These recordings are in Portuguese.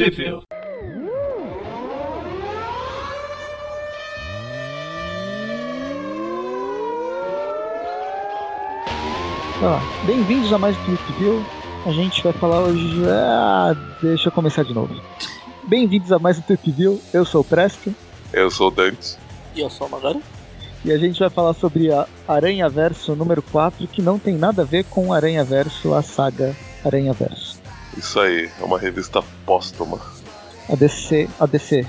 Trip Bem-vindos a mais um Trip View. A gente vai falar hoje. Ah, deixa eu começar de novo. Bem-vindos a mais um Trip View. Eu sou o Presto. Eu sou o Dante. E eu sou o Magari. E a gente vai falar sobre a Aranha Verso número 4, que não tem nada a ver com Aranha Verso, a saga Aranha Verso. Isso aí, é uma revista póstuma. A DC. A DC.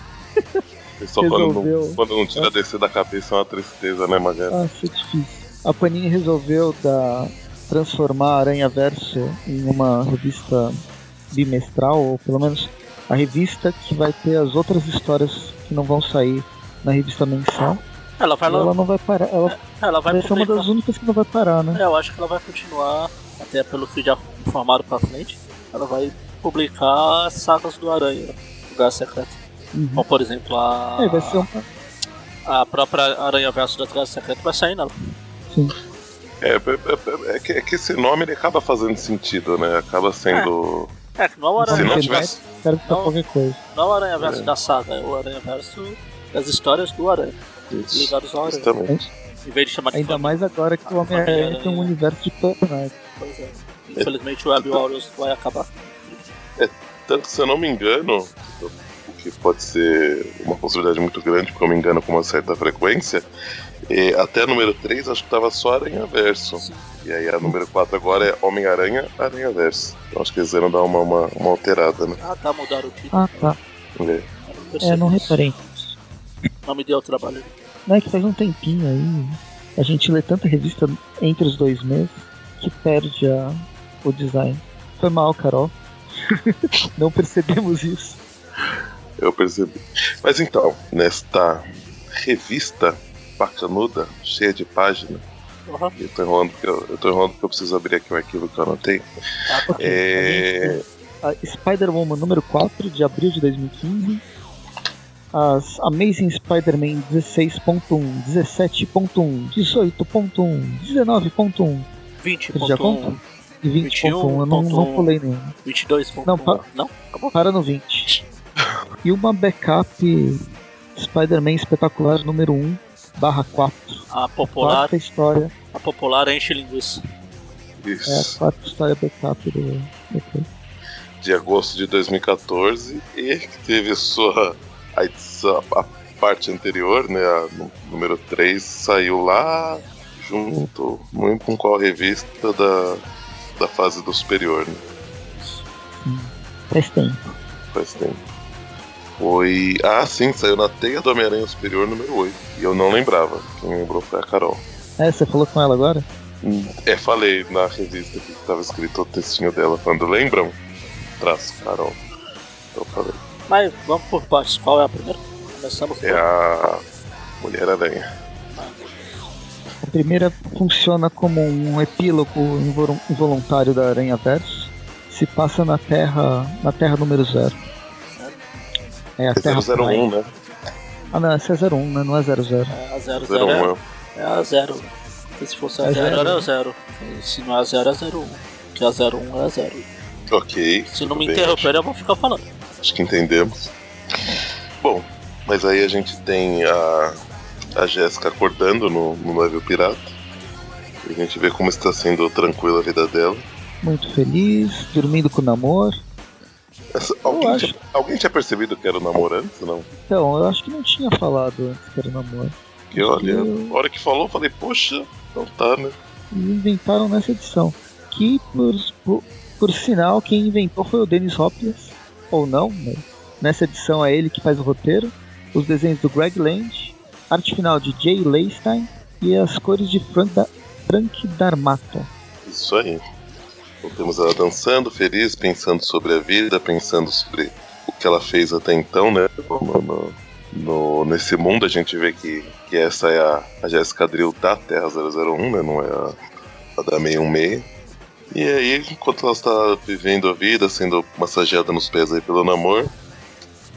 Só quando não, quando não tira a DC da cabeça é uma tristeza, né, Magari? Ah, é difícil. A Panini resolveu dar, transformar a Aranha Verso em uma revista bimestral, ou pelo menos a revista que vai ter as outras histórias que não vão sair na revista mensal. Ela vai ela não vai parar. Ela, é, ela vai, vai ser uma das únicas que não vai parar, né? É, eu acho que ela vai continuar, até pelo que já informaram pra frente. Ela vai publicar sagas do Aranha, do Gás Secreto. Uhum. Como por exemplo a. É, vai ser uma... A própria Aranha Verso do Gás Secreto vai sair nela. Sim. É, é, é, é, que, é, que, esse nome ele acaba fazendo sentido, né? Acaba sendo. É, que não é o Aranha Se não tivesse. Quero que não, qualquer coisa. Não é o Aranha Verso da saga, é o Aranha Verso das histórias do Aranha. Isso. Ligados ao Aranha. Justamente. Em vez de chamar de Ainda mais agora que o Homem-Aranha tem um universo de personagens. Pois é. Infelizmente o Web Warriors vai acabar. É, tanto que se eu não me engano, o que pode ser uma possibilidade muito grande, porque eu me engano com uma certa frequência, e até a número 3 acho que tava só Aranha Verso. E aí a número 4 agora é Homem-Aranha, Aranha Verso. Então acho que eles iam dar uma, uma, uma alterada, né? Ah, tá, mudaram o título. Ah, tá. É. É, não reparei. Não me deu trabalho. Não é que faz um tempinho aí. A gente lê tanta revista entre os dois meses que perde a, o design. Foi mal, Carol. não percebemos isso. Eu percebi. Mas então, nesta revista bacanuda, cheia de páginas, Uhum. eu tô enrolando porque eu, eu tô enrolando porque eu preciso abrir aqui o arquivo que eu anotei. Ah, Ok, É. A Spider-Woman número 4 de abril de 2015. As Amazing Spider-Man 16.1, 17.1, 18.1, 19.1 Eles já 20.1, contam? E 20.1, eu não, não 21.1. pulei nenhum. 22.1. Não, pa- Não? Acabou? Para no 20. E uma backup Spider-Man espetacular número 1 barra 4. A popular, Quarta história. a popular enche linguiça. É a Isso. quarta história backup do. coisa. de agosto de 2014 e que teve sua a, edição, a parte anterior, né, a número 3, saiu lá junto muito com qual revista da, da fase do superior, né? Faz tempo. Faz tempo. Foi. Ah, sim, saiu na Teia do Homem-Aranha Superior número 8. E eu não lembrava. Quem lembrou foi a Carol. É, você falou com ela agora? É, falei na revista que estava escrito o textinho dela falando, lembram? Traço, Carol. Então eu falei. Mas vamos por partes. Qual é a primeira? Começamos por. É a Mulher-Aranha. A primeira funciona como um epílogo invol- involuntário da Aranha Verso. Se passa na Terra. na Terra número 0. É a É Terra 001, Prime. né? Ah não, essa é 01, né? Não é 00. É a 00 01, é, é a 0. Porque se fosse a É 0 zero. era 0. Se não é a 0 é 01. Porque a 01 é a 0. Ok. Se não me bem, interromper, eu vou ficar falando. Acho que entendemos. Bom, mas aí a gente tem a, a Jéssica acordando no, no navio pirata. E a gente vê como está sendo tranquila a vida dela. Muito feliz, dormindo com o namoro. Essa- alguém, acho- tinha, alguém tinha percebido que era o namorante? Não. Então, eu acho que não tinha falado antes que era namoro. Porque olha, Eu- a hora que falou, eu falei, poxa, não tá, né? E inventaram nessa edição. Que, por, por, por sinal, quem inventou foi o Dennis Hopkins. Ou não, mas nessa edição é ele que faz o roteiro. Os desenhos do Greg Land, arte final de Jay Leistein e as cores de Frank, da, Frank Darmato. Isso aí. Então temos ela dançando, feliz, pensando sobre a vida, pensando sobre o que ela fez até então, né? No, no- nesse mundo a gente vê que, que essa é a, a Jéssica Drill da Terra 001, né? Não é a, a da 616. E aí, enquanto ela está vivendo a vida, sendo massageada nos pés aí pelo namoro,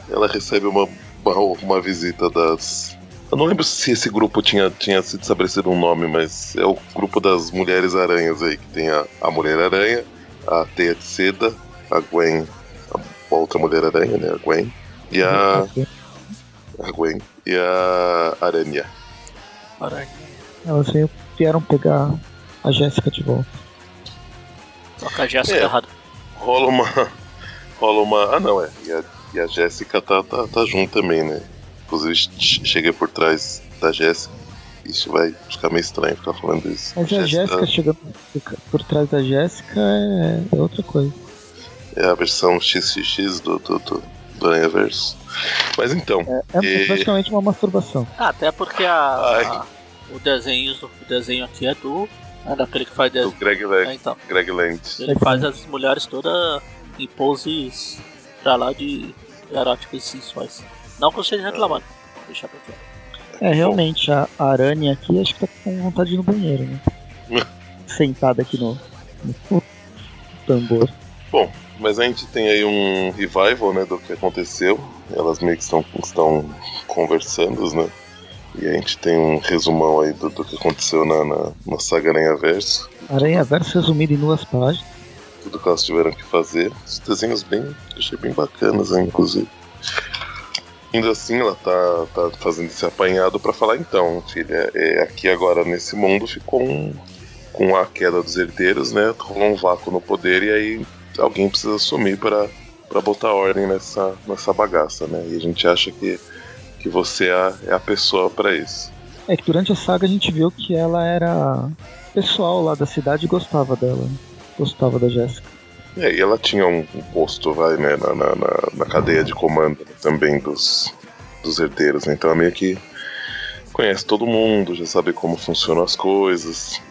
ela recebe uma, uma, uma visita das. Eu não lembro se esse grupo tinha, tinha sido estabelecido um nome, mas é o grupo das Mulheres Aranhas aí, que tem a, a Mulher Aranha, a Teia de Seda, a Gwen, a a outra Mulher-Aranha, né? A Gwen. E a. A Gwen. E a Aranha. Aranha. Elas vieram pegar a Jéssica de volta. Toca a Jéssica É. errado. Rola uma. Rola uma. Ah, não, é. E a, e a Jéssica tá, tá, tá junto também, né? Inclusive, che- cheguei por trás da Jéssica. Isso vai ficar meio estranho ficar falando isso. Mas a Jéssica chegando por- trás da Jéssica é, é outra coisa. É a versão XXX do, do, do, do Aranhaverso. Mas então, É, é E- praticamente uma masturbação. Ah, até porque a, a- o desenho o desenho aqui é do é daquele que faz do desenho. Greg, É, Land, então, Greg Land. ele faz as mulheres todas em poses pra lá de eróticas e sensuais. Não que eu esteja reclamando. Deixa pra lá. É, realmente, a aranha aqui acho que tá com vontade de ir no banheiro, né? Sentada aqui no, no tambor. Bom, mas a gente tem aí um revival, né, do que aconteceu. Elas meio que estão, estão conversando, né? E a gente tem um resumão aí do, do que aconteceu na, na, na saga Aranha Verso. Aranha Verso resumido em duas páginas. Tudo que elas tiveram que fazer. Os desenhos bem, achei bem bacanas, né, inclusive. Ainda assim, ela tá, tá fazendo esse apanhado pra falar, então, filha, é, aqui agora nesse mundo ficou um, com a queda dos herdeiros, né? Rolou um vácuo no poder e aí alguém precisa assumir para para botar ordem nessa, nessa bagaça, né? E a gente acha que, que você é a, é a pessoa para isso. É que durante a saga a gente viu que ela era pessoal lá da cidade gostava dela. Gostava da Jéssica. É, e ela tinha um, um posto, vai, né, na, na, na, cadeia de comando também dos, dos herdeiros, né? Então ela meio que conhece todo mundo, já sabe como funcionam as coisas.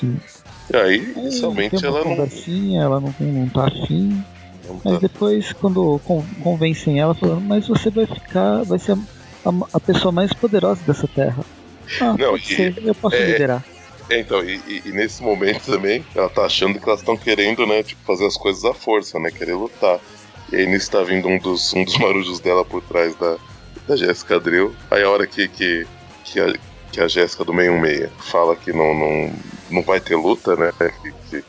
Sim. E aí, Aí inicialmente, ela não, conversinha, ela não, não tá afim. não Mas tá depois, quando con- convencem ela, falando, mas você vai ficar, vai ser a, a pessoa mais poderosa dessa terra. Ah, Não, e- eu posso é- liderar. É, então, e, e- nesse momento também, ela tá achando que elas estão querendo, né, tipo, fazer as coisas à força, né, querer lutar. E aí nisso tá vindo um dos, um dos marujos dela por trás da, da Jéssica Drill. Aí a hora que, que, que a, que a Jéssica do 616 fala que não, não, não vai ter luta, né, que, que,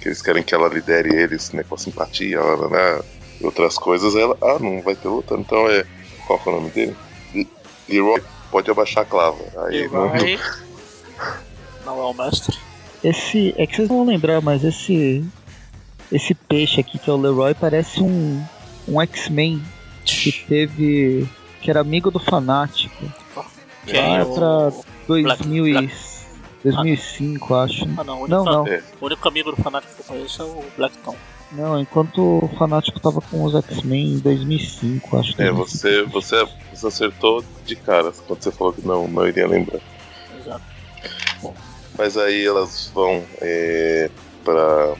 que eles querem que ela lidere eles, né, com a simpatia, né, e outras coisas, ela, ah, não vai ter luta, então é, qual que é o nome dele? Le- Leroy, pode abaixar a clava. Aí não, Leroy não é o mestre. Esse, é que vocês não vão lembrar, mas esse esse peixe aqui que é o Leroy parece um um X-Men que teve que era amigo do fanático. Quem? Ah, o... pra 2000 e, Black- 2005, acho. Ah, não, o único, Não, não. É. o único amigo do fanático que eu conheço é o Blackton. Não, enquanto o fanático tava com os X-Men em 2005, acho. É, 2005. você, você, você acertou de cara quando você falou que não, não iria lembrar. Mas aí elas vão é, pra,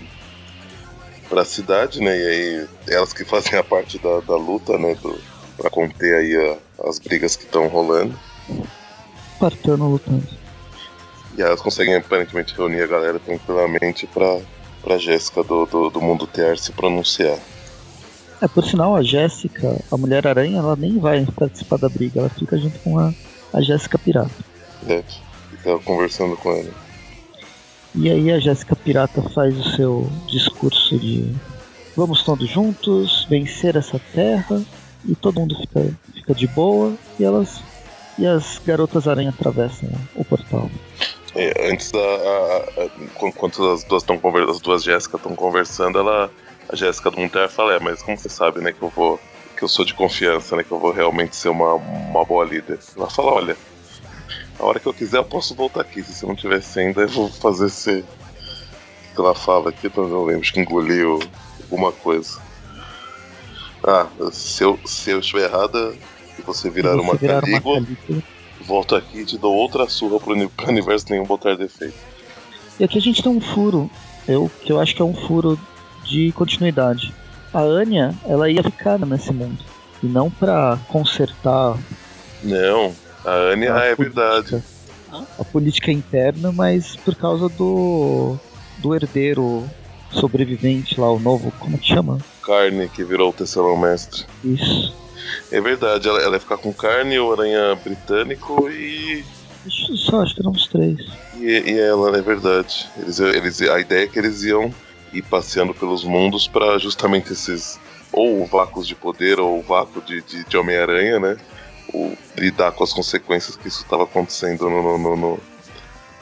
pra cidade, né? E aí elas que fazem a parte da, da luta, né? Do, pra conter aí a- as brigas que estão rolando. Espartano lutando. E elas conseguem aparentemente reunir a galera tranquilamente pra, pra Jéssica do, do, do Mundo Tear se pronunciar. É, por sinal, a Jéssica, a Mulher-Aranha, ela nem vai participar da briga, ela fica junto com a, a Jéssica Pirata. Né? Fica conversando com ela. E aí a Jéssica Pirata faz o seu discurso de vamos todos juntos, vencer essa terra, e todo mundo fica, fica de boa, e elas e as garotas aranha atravessam o portal. É, antes da. enquanto as duas estão conversando, as duas Jéssica estão conversando, ela. A Jéssica do Monterra fala, é, mas como você sabe, né, que eu vou. Que eu sou de confiança, né? Que eu vou realmente ser uma, uma boa líder. Ela fala, olha, a hora que eu quiser eu posso voltar aqui. Se você não tivesse ainda, eu vou fazer esse. Que ela fala aqui, mas eu lembro que engoliu alguma coisa. Ah, se eu, se eu estiver errada e você virar Você uma virar calígula, calígula. volto aqui e te dou outra surra pro, pro universo nenhum botar defeito. E aqui a gente tem um furo, eu, que eu acho que é um furo de continuidade. A Anya, ela ia ficar nesse mundo. E não pra consertar Não, a Anya a é política- verdade. A política interna, mas por causa do. do herdeiro sobrevivente lá, o novo. Como que chama? Carne que virou o tecelão mestre. Isso. É verdade, ela, ela ia ficar com carne, o aranha britânico e. Eu só, acho que eram uns três. E, e ela, é verdade. Eles, eles, a ideia é que eles iam ir passeando pelos mundos para justamente esses ou vácuos de poder ou vácuo de, de, de Homem-Aranha, né? O, lidar com as consequências que isso estava acontecendo no, no, no,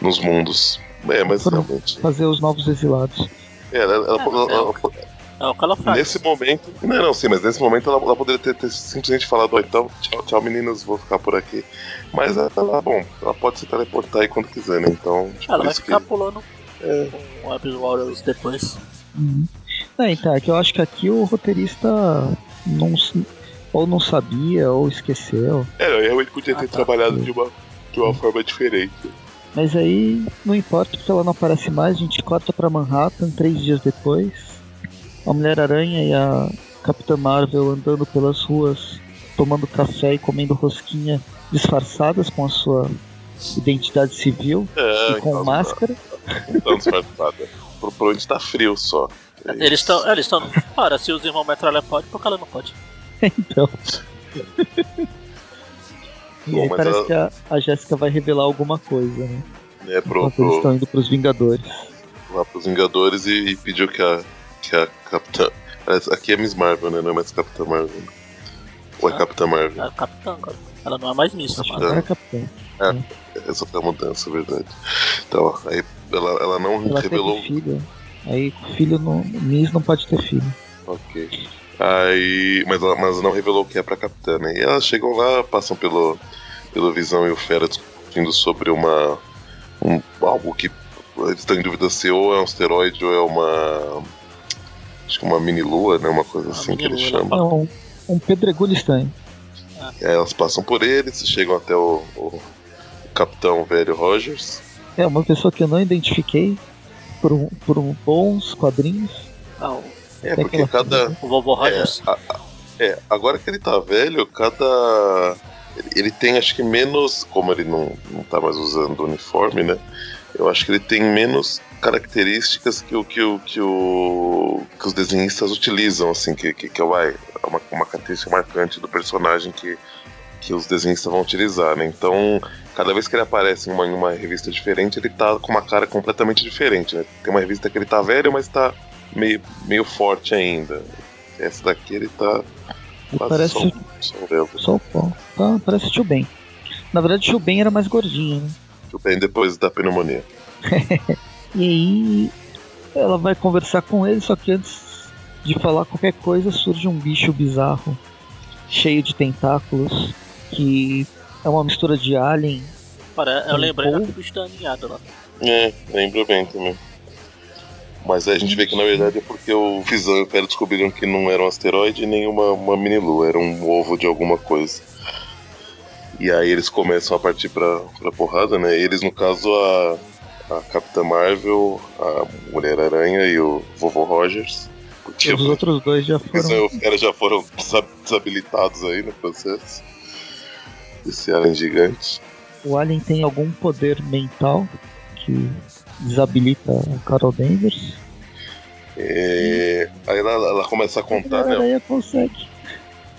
nos mundos. É, mas realmente. Fazer os novos exilados. É, ela, ela, É, ela- é ela- o- É o que ela faz. nesse momento. Não, não, sim, mas nesse momento ela, ela poderia ter, ter simplesmente falado: "Ó, então, tchau, tchau, meninas, vou ficar por aqui. Mas ela, bom, ela pode se teleportar aí quando quiser, né? Então, tipo, Ela vai ficar que. pulando É. com o Web Warriors depois. Uhum. É, então, é que eu acho que aqui o roteirista não, ou não sabia ou esqueceu. É, eu realmente podia ter Ah, tá. trabalhado de uma, de uma forma diferente. Mas aí não importa porque ela não aparece mais, a gente corta pra Manhattan três dias depois. A Mulher-Aranha e a Capitã Marvel andando pelas ruas, tomando café e comendo rosquinha disfarçadas com a sua identidade civil É, e com então, máscara. Então, disfarçada. Pro, pro onde tá frio só. É Eles estão. Eles estão. Ora, se os irmãos Metralha pode, por que ela não pode? Então. e Bom, aí parece ela- que a, a Jéssica vai revelar alguma coisa, né? É pro, Enquanto eles pro, estão indo pros Vingadores. lá pros Vingadores e, e pediu que a, que a Capitã. Aqui é Miss Marvel, né? Não é mais Capitã Marvel. Ou é Ah. Capitã Marvel? É a capitã agora. Ela não é mais missa, Acho que mano. agora é capitã. Essa foi a mudança, é verdade. Então, aí ela, ela não Ela revelou. teve filho. Aí filho no Miss não pode ter filho. Ok. Aí. Mas, ela, mas não revelou o que é pra Capitã, né? E elas chegam lá, passam pelo, pelo Visão e o Fera discutindo sobre uma. Um, algo que eles estão em dúvida se ou é um asteroide ou é uma. Acho que uma mini-lua, né? Uma coisa Uma assim que eles mini-lua, chamam. É um, um pedregulho estranho. E aí elas passam por eles, chegam até o, o Capitão Velho Rogers. É uma pessoa que eu não identifiquei por, um, por um bons quadrinhos. Ah, o, É, Tem porque aquela cada. o vovô Rogers. É, a- a- é, agora que ele tá velho, cada. Ele, tem, acho que menos. Como ele não, não tá mais usando o uniforme, né? Eu acho que ele tem menos características que o que, o, que, o, que os desenhistas utilizam, assim, que, que, que é uma, uma, uma característica marcante do personagem que, que os desenhistas vão utilizar, né? Então, cada vez que ele aparece em uma, em uma revista diferente, ele tá com uma cara completamente diferente, né? Tem uma revista que ele tá velho, mas tá meio, meio forte ainda. Essa daqui ele tá quase parece só, só o pó. Tá, parece o Tio Ben. Na verdade, o Tio Ben era mais gordinho, né? Tudo bem depois da pneumonia. E aí ela vai conversar com ele, só que antes de falar qualquer coisa surge um bicho bizarro, cheio de tentáculos, que é uma mistura de alien. Pare- eu lembrei daquele bicho da aninhada lá. É, lembra bem também. Mas aí a gente vê que na verdade é porque o Visão e o Fera descobriram que não era um asteroide nem uma, uma mini-lua, era um ovo de alguma coisa. E aí eles começam a partir pra, pra porrada, né? Eles, no caso, a, a Capitã Marvel, a Mulher-Aranha e o Vovô Rogers. Porque Os outros dois já foram. e o Fera já foram desa- desabilitados aí no processo. Esse alien gigante. O alien tem algum poder mental que desabilita o Carol Danvers. É, aí ela, ela começa a contar, né? aranha consegue.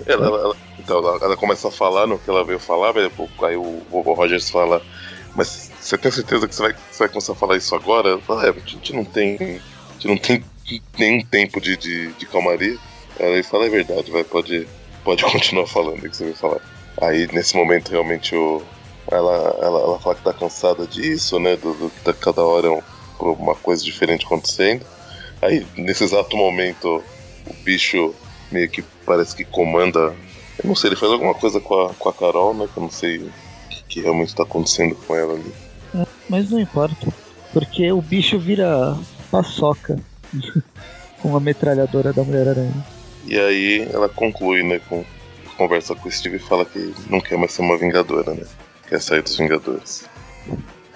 Ela, ela- ela- então, ela, ela começa a falar no que ela veio falar, aí o vovô Rogers fala, mas você tem certeza que você vai, você vai começar a falar isso agora? Ela fala, é, a gente não tem. A gente não tem nenhum tempo de, de, de calmaria. Aí ele fala, é verdade, vai, pode, pode continuar falando o que você veio falar. Aí nesse momento realmente o. Ela, ela, ela fala que tá cansada disso, né? Do, do tá cada hora é um- uma coisa diferente acontecendo. Aí nesse exato momento o bicho meio que parece que comanda. Eu não sei, ele faz alguma coisa com a, com a Carol, né? Que eu não sei o que, que realmente tá acontecendo com ela ali. Mas não importa. Porque o bicho vira paçoca com a metralhadora da Mulher-Aranha. E aí ela conclui, né? Com, conversa com o Steve e fala que não quer mais ser uma Vingadora, né? Quer sair dos Vingadores.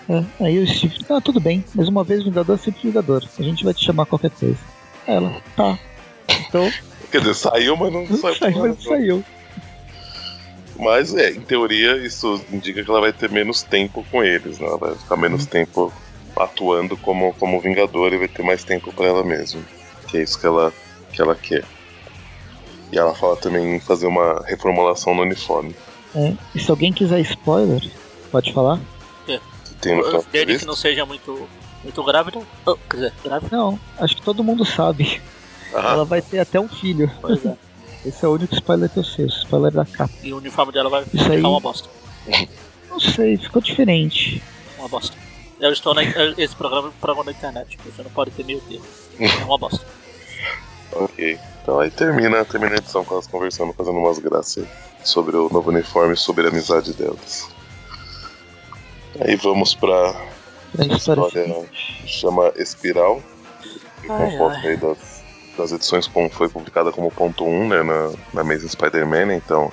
É, aí o Steve, ah, tudo bem, mas uma vez Vingador, sempre Vingador. A gente vai te chamar qualquer coisa. Ela, tá. Então, Quer dizer, saiu, mas não saiu. saiu, mas saiu. Mas é, em teoria, isso indica que ela vai ter menos tempo com eles, né? Ela vai ficar menos tempo atuando como, como Vingador e vai ter mais tempo pra ela mesma. Que é isso que ela, que ela quer. E ela fala também em fazer uma reformulação no uniforme. É, e se alguém quiser spoiler, pode falar? Que tem no Dele que não seja muito Muito grávida? Oh, quer dizer, grávida? Não, acho que todo mundo sabe. Ah, Ela vai ter até um filho. Pois é. Esse é o único spoiler que eu sei, o spoiler da capa. E o uniforme dela vai Isso ficar aí- uma bosta. Não sei, ficou diferente. Uma bosta. Eu estou na, esse programa é um programa na internet, você não pode ter meio termo. É uma bosta. ok. Então aí termina, termina a edição com elas conversando, fazendo umas graças sobre o novo uniforme e sobre a amizade delas. Aí vamos pra Pra história seguinte. chama Espiral. E com Ai, foto ai. aí das, das edições como foi publicada como ponto 1, né, na, na Amazing Spider-Man, então,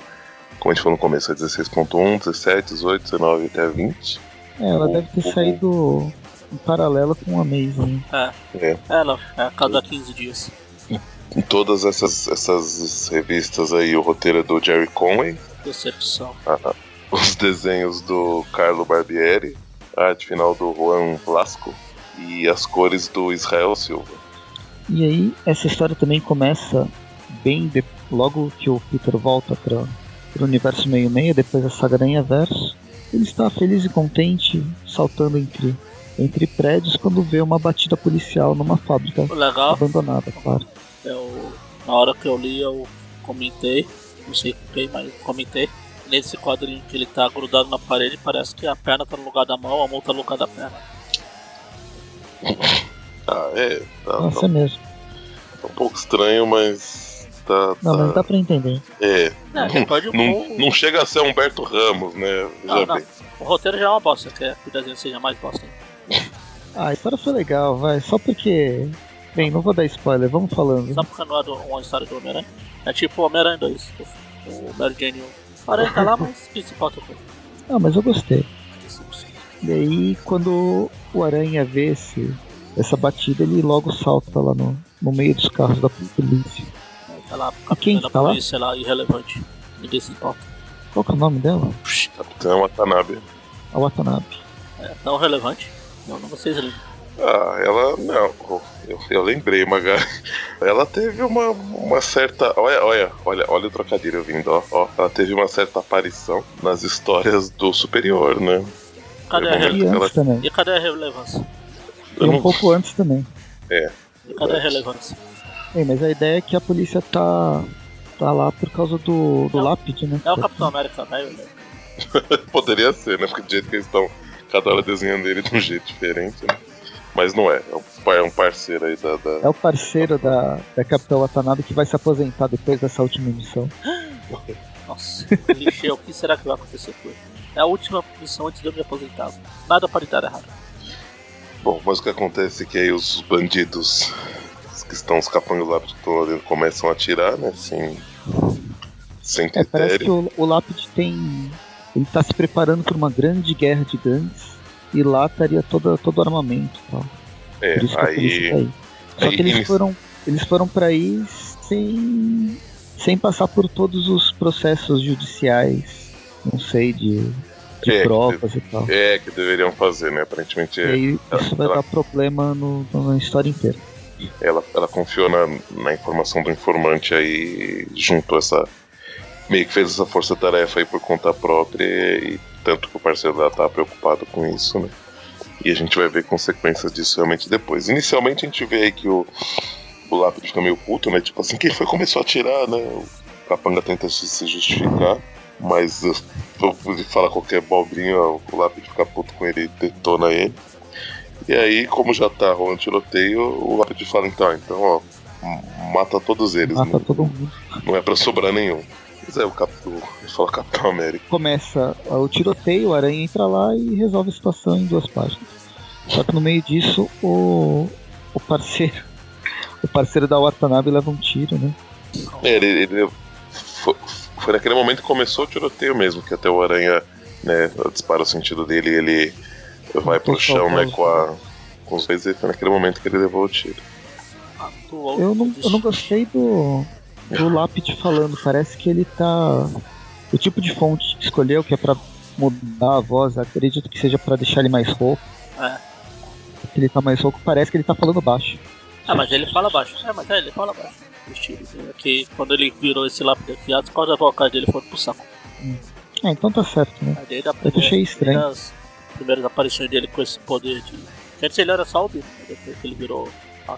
como a gente falou no começo, é 16.1, 17, 18, 19 até 20. É, ela deve ter o- saído em paralelo com a Amazing. É, É. é, não, é a cada 15 dias. Em todas essas, essas revistas aí, o roteiro é do Jerry Conway, Decepção. a- os desenhos do Carlo Barbieri, a arte final do Juan Blasco e as cores do Israel Silva. E aí, essa história também começa bem de- logo que o Peter volta para o universo meio-meia, depois da saga Aranha Verso. Ele está feliz e contente, saltando entre, entre prédios, quando vê uma batida policial numa fábrica legal abandonada, claro. Eu, na hora que eu li, eu comentei, não sei com quem, mas comentei. Nesse quadrinho que ele tá grudado na parede, parece que a perna tá no lugar da mão, a mão tá no lugar da perna. Ah, é, tá, Nossa, tá é mesmo. um pouco estranho, mas tá. Não, tá- mas dá pra entender. É, É, um não, pouco- não chega a ser Humberto Ramos, né? Não, Já não. bem. O roteiro já é uma bosta, quer que o desenho seja mais bosta. Ah, a história foi legal, vai. Só porque. Bem, não vou dar spoiler, vamos falando. Só porque não é do- uma história do Homem-Aranha. É tipo o Homem-Aranha 2. O, o Mary Jane 1. O Aranha tá lá, mas com ele. Ah, mas eu gostei. E aí, quando o Aranha vê esse, essa batida, ele logo salta lá no, no meio dos carros da polícia. Aí Tá lá, E quem tá lá? polícia lá, irrelevante. Ninguém se importa. Qual que é o nome dela? Capitão Watanabe. A Watanabe. É tão relevante. Não, não vocês lembram. Ah, ela. Não, eu, eu lembrei, Magari. Ela teve uma, uma certa. Olha, olha, olha, olha o trocadilho vindo, ó, ó. Ela teve uma certa aparição nas histórias do Superior, né? Cadê a relevância? E Ela- também. E cadê a relevância? E um pouco antes também. E cadê a relevância? Bem, mas a ideia é que a polícia tá, tá lá por causa do, do É lápide, né? É o Capitão América velho, né? Poderia ser, né? Porque do jeito que eles estão, cada hora desenhando ele de um jeito diferente, né? Mas não é, é um, é um parceiro aí da. da- É o parceiro da, da Capitã Watanabe que vai se aposentar depois dessa última missão. Nossa, clichê, o que será que vai acontecer com ele? É a última missão antes de eu me aposentar. Nada pode dar errado. Bom, mas o que acontece é que aí os bandidos os que estão escapando lá que estão lá dentro começam a atirar, né? Sem, sem É, parece que critério. o, o lápide tem. Ele tá se preparando para uma grande guerra de gangues e lá estaria todo, todo o armamento e tal. É, Por isso que aí. tá aí. Só aí que eles inici- foram, eles foram para aí sem, sem passar por todos os processos judiciais, não sei, de, de É, provas e tal. É, que deveriam fazer, né? Aparentemente E aí isso vai ela- dar problema no, na história inteira. ela, ela confiou na, na informação do informante aí juntou essa. Meio que fez essa força-tarefa aí por conta própria e tanto que o parceiro dela tá preocupado com isso, né? E a gente vai ver consequências disso realmente depois. Inicialmente a gente vê aí que o, o lápide fica meio puto, né? Tipo assim, quem foi que começou a atirar, né? O capanga tenta se justificar, mas uh, ele fala qualquer bobrinha, o lápide fica puto com ele e detona ele. E aí, como já tá rolando tiroteio, o lápide fala então, então, ó, mata todos eles, Mata não, todo mundo. não é pra sobrar nenhum. Mas é o Capitão, ele fala Capitão América. Começa o tiroteio, o Aranha entra lá e resolve a situação em duas páginas. Só que no meio disso, o, o parceiro. O parceiro da Watanabe leva um tiro, né? É, ele, ele foi, foi naquele momento que começou o tiroteio mesmo, que até o Aranha, né, dispara o sentido dele e ele vai pro chão, né, com, a, com os dois, e foi naquele momento que ele levou o tiro. Eu não, eu não gostei do, do lápide falando. Parece que ele tá. O tipo de fonte que escolheu, que é pra mudar a voz, acredito que seja pra deixar ele mais rouco. É. Ele tá mais rouco, parece que ele tá falando baixo. Ah, mas ele fala baixo. É, mas é, ele fala baixo. O estilo. É que quando ele virou esse lápide aqui, as cordas vocais dele foram pro saco. Ah, então tá certo, né? Aí desde a Eu achei estranho. As primeiras aparições dele com esse poder de Antes ele era só o Bill, né? depois que ele virou a,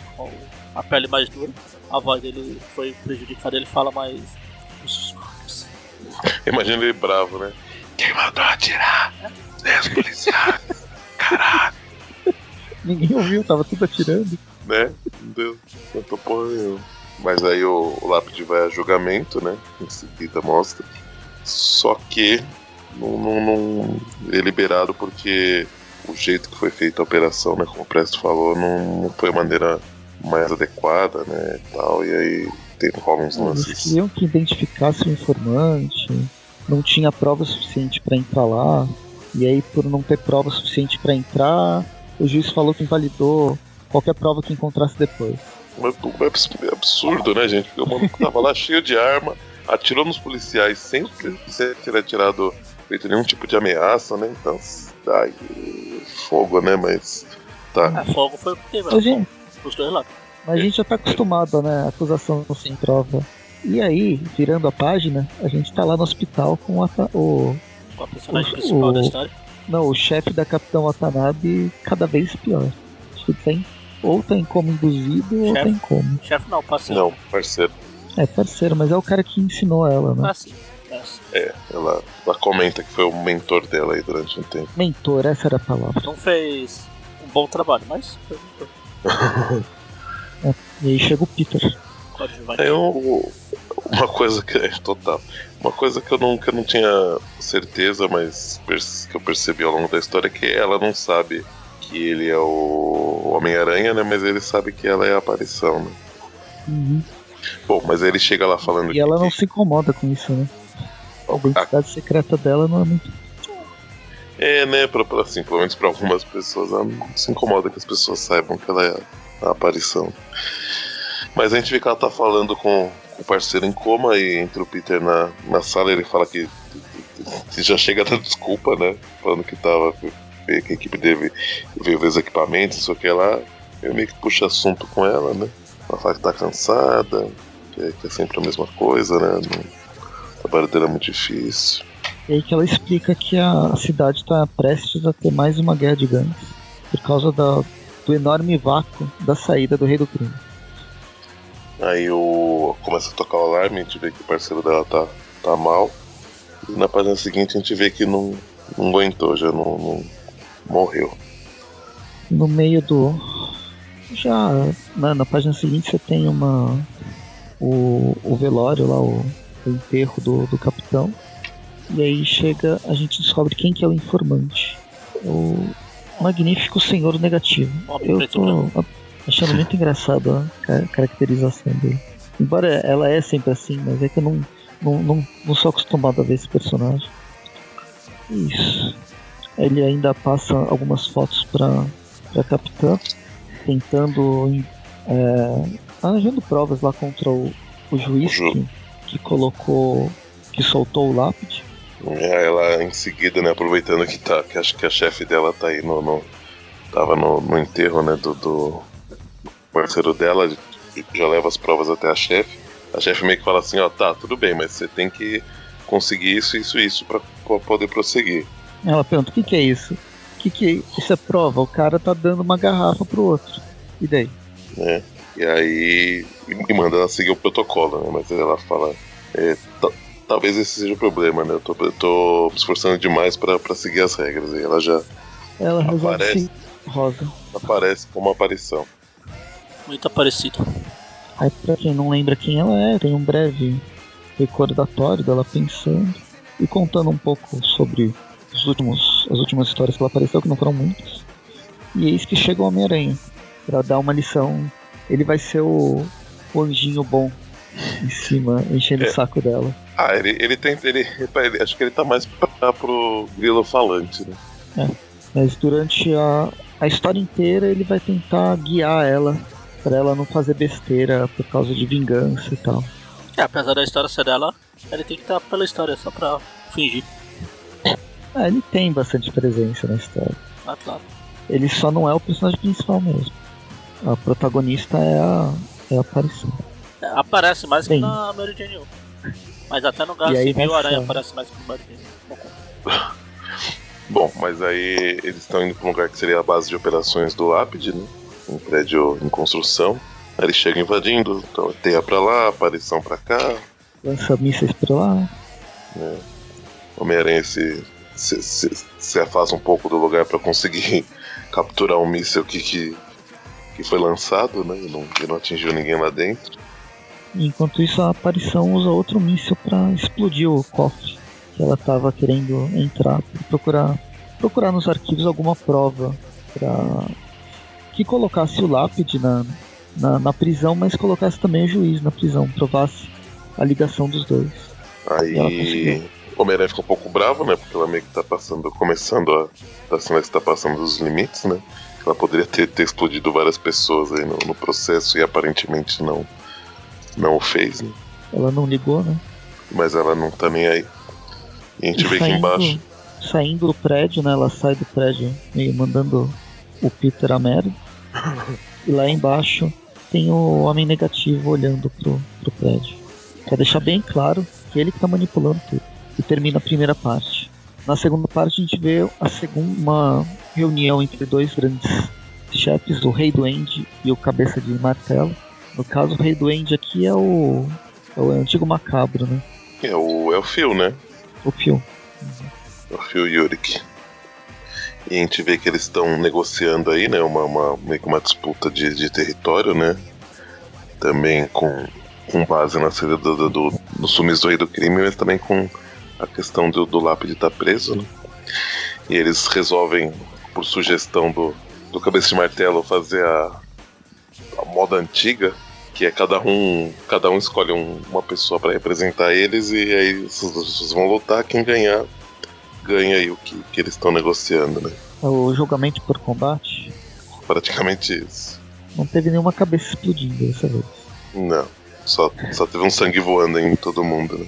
a pele mais dura, a voz dele foi prejudicada, ele fala mais. Imagina ele bravo, né? Quem mandou atirar? Dez policiais! Caralho! Ninguém ouviu, tava tudo atirando. Né? Não deu. Não tô porra nenhuma. Mas aí o, o lápide vai a julgamento, né? Em seguida mostra. Só que não, não, não é liberado porque o jeito que foi feita a operação, né? Como o Presto falou, não, não foi a maneira mais adequada, né? E, tal, e aí tem rola uns lances. Eles queriam que identificasse o informante, não tinha prova suficiente para entrar lá, e aí por não ter prova suficiente para entrar, o juiz falou que invalidou qualquer prova que encontrasse depois. É absurdo, né, gente? Porque o maluco tava lá cheio de arma, atirou nos policiais sem ter atirado, feito nenhum tipo de ameaça, né? Então, ai, fogo, né? Mas. Tá. É, fogo foi o que teve, gente, os dois lados. mas a gente já tá acostumado, né? Acusação sem prova. E aí, virando a página, a gente tá lá no hospital com o, Com a personagem O- principal o- da história. Não, o chefe da Capitão Watanabe cada vez pior. Acho que tem. Ou tá em coma induzido ou Chefe? tá em coma. Chefe não, parceiro. Não, parceiro. É parceiro, mas é o cara que ensinou ela, né? Ah, sim. É. É, ela, ela comenta que foi o mentor dela aí durante um tempo. Mentor, essa era a palavra. Não fez um bom trabalho, mas foi muito E aí chega o Peter. É um- uma coisa que é total. Uma coisa que eu eu não tinha certeza, mas que eu percebi ao longo da história é que ela não sabe que ele é o Homem-Aranha, né? Mas ele sabe que ela é a aparição, né? Bom, mas ele chega lá falando E ela que, não se incomoda com isso, né? A identidade secreta dela não é muito. É, né? Pra, pra- assim, pelo menos pra algumas pessoas, ela não se incomoda que as pessoas saibam que ela é a, aparição. Mas a gente vê que ela tá falando com, com o parceiro em coma e entra o Peter na, na sala ele fala que, que já chega dando desculpa, né? Falando que tava. Que a equipe dele veio ver os equipamentos, isso que lá. Eu meio que puxa assunto com ela, né? Ela fala que tá cansada, que é, que é sempre a mesma coisa, né? O trabalho dela é muito difícil. E aí que ela explica que a cidade tá prestes a ter mais uma guerra de gangues. Por causa da, do enorme vácuo da saída do Rei do Crime. Aí o. começa a tocar o alarme, a gente vê que o parceiro dela tá, tá mal. E na página seguinte a gente vê que não, não aguentou, já não, não morreu. no meio do. Já na, na página seguinte você tem uma. O, o velório lá, o, o enterro do, do capitão. E aí chega, a gente descobre quem que é o informante. O magnífico senhor negativo. Eu tô branco. achando muito engraçado a ca- caracterização dele. Embora ela é sempre assim, mas é que eu não, não, não, não sou acostumado a ver esse personagem. Isso. Ele ainda passa algumas fotos pra, pra capitã, tentando. É, arranjando provas lá contra o, o juiz que, que colocou. que soltou o lápide. Aí ela em seguida, né, aproveitando que tá, que acho que a chefe dela tá aí no. no tava no, no enterro, né, do, do parceiro dela, já leva as provas até a chefe. A chefe meio que fala assim, ó, tá, tudo bem, mas você tem que conseguir isso, isso, isso pra poder prosseguir. Ela pergunta: o que, que é isso? O que, que é isso? é prova? O cara tá dando uma garrafa pro outro. E daí? né? E aí e manda ela seguir o protocolo, né? Mas ela fala, é, ta- talvez esse seja o problema, né? Eu tô, eu tô me esforçando demais pra pra seguir as regras. E ela já Ela Aparece. rosa. aparece como aparição. Muito parecido. Aí, pra quem não lembra quem ela é, tem um breve recordatório dela pensando e contando um pouco sobre os últimos, as últimas histórias que ela apareceu, que não foram muitas. E eis que chega o Homem-Aranha pra dar uma lição. Ele vai ser o, o anjinho bom em cima, enchendo É. o saco dela. Ah, ele, ele tem. Ele, ele- acho que ele tá mais pra, pro grilo falante, né? Mas durante a, a história inteira ele vai tentar guiar ela pra ela não fazer besteira por causa de vingança e tal. É, apesar da história ser dela, ele tem que estar pela história só pra fingir. Ah, ele tem bastante presença na história. Ah, claro. Ele só não é o personagem principal mesmo. A protagonista é a, é a aparição. É, aparece mais que Sim. na Mary Jane 1. Mas até no Guerra E aí Civil, o Aranha aparece mais que no Mary Jane. Não conta. Bom, mas aí eles estão indo para um lugar que seria a base de operações do Lápide, né? Um prédio em construção. Aí eles chegam invadindo, então teia pra lá, aparição pra cá. Lança mísseis pra lá. Né? Homem-Aranha se, se, se, se, afasta um pouco do lugar para conseguir capturar um míssil que, que, que foi lançado, né? E não, e não atingiu ninguém lá dentro. Enquanto isso, a aparição usa outro míssil para explodir o cofre que ela estava querendo entrar procurar procurar nos arquivos alguma prova para que colocasse o lápide na, na, na, prisão, mas colocasse também o juiz na prisão, provasse a ligação dos dois. Aí o Homem-Aranha fica um pouco bravo, né? Porque ela meio que tá passando, começando a. tá sendo que tá passando dos limites, né? Ela poderia ter, ter explodido várias pessoas aí no, no processo e aparentemente não, não o fez, né? Ela não ligou, né? Mas ela não tá nem aí. E a gente e vê saindo, aqui embaixo. Saindo do prédio, né? Ela sai do prédio meio mandando o Peter a merda. e lá embaixo tem o homem negativo olhando pro, pro prédio. Quer deixar bem claro que ele que tá manipulando tudo. E termina a primeira parte. Na segunda parte a gente vê a segunda uma reunião entre dois grandes chefes, o Rei do End e o Cabeça de Martelo. No caso, o Rei do End aqui é o, é o antigo macabro, né? É o, é o Phil, né? O Phil. O Phil Yurik. E a gente vê que eles estão negociando aí, né? Uma, uma, meio que uma disputa de, de território, né? Também com, com base na série do, do, do, do sumiço do rei do crime, mas também com a questão do, do lápide estar tá preso, né? E eles resolvem, por sugestão do, do cabeça de martelo, fazer a, a moda antiga, que é cada um cada um escolhe um, uma pessoa para representar eles e aí vocês vão lutar quem ganhar ganha aí o que, que eles estão negociando né? É o julgamento por combate? Praticamente isso. Não teve nenhuma cabeça explodindo dessa vez. Não só, só teve um sangue voando em todo mundo né?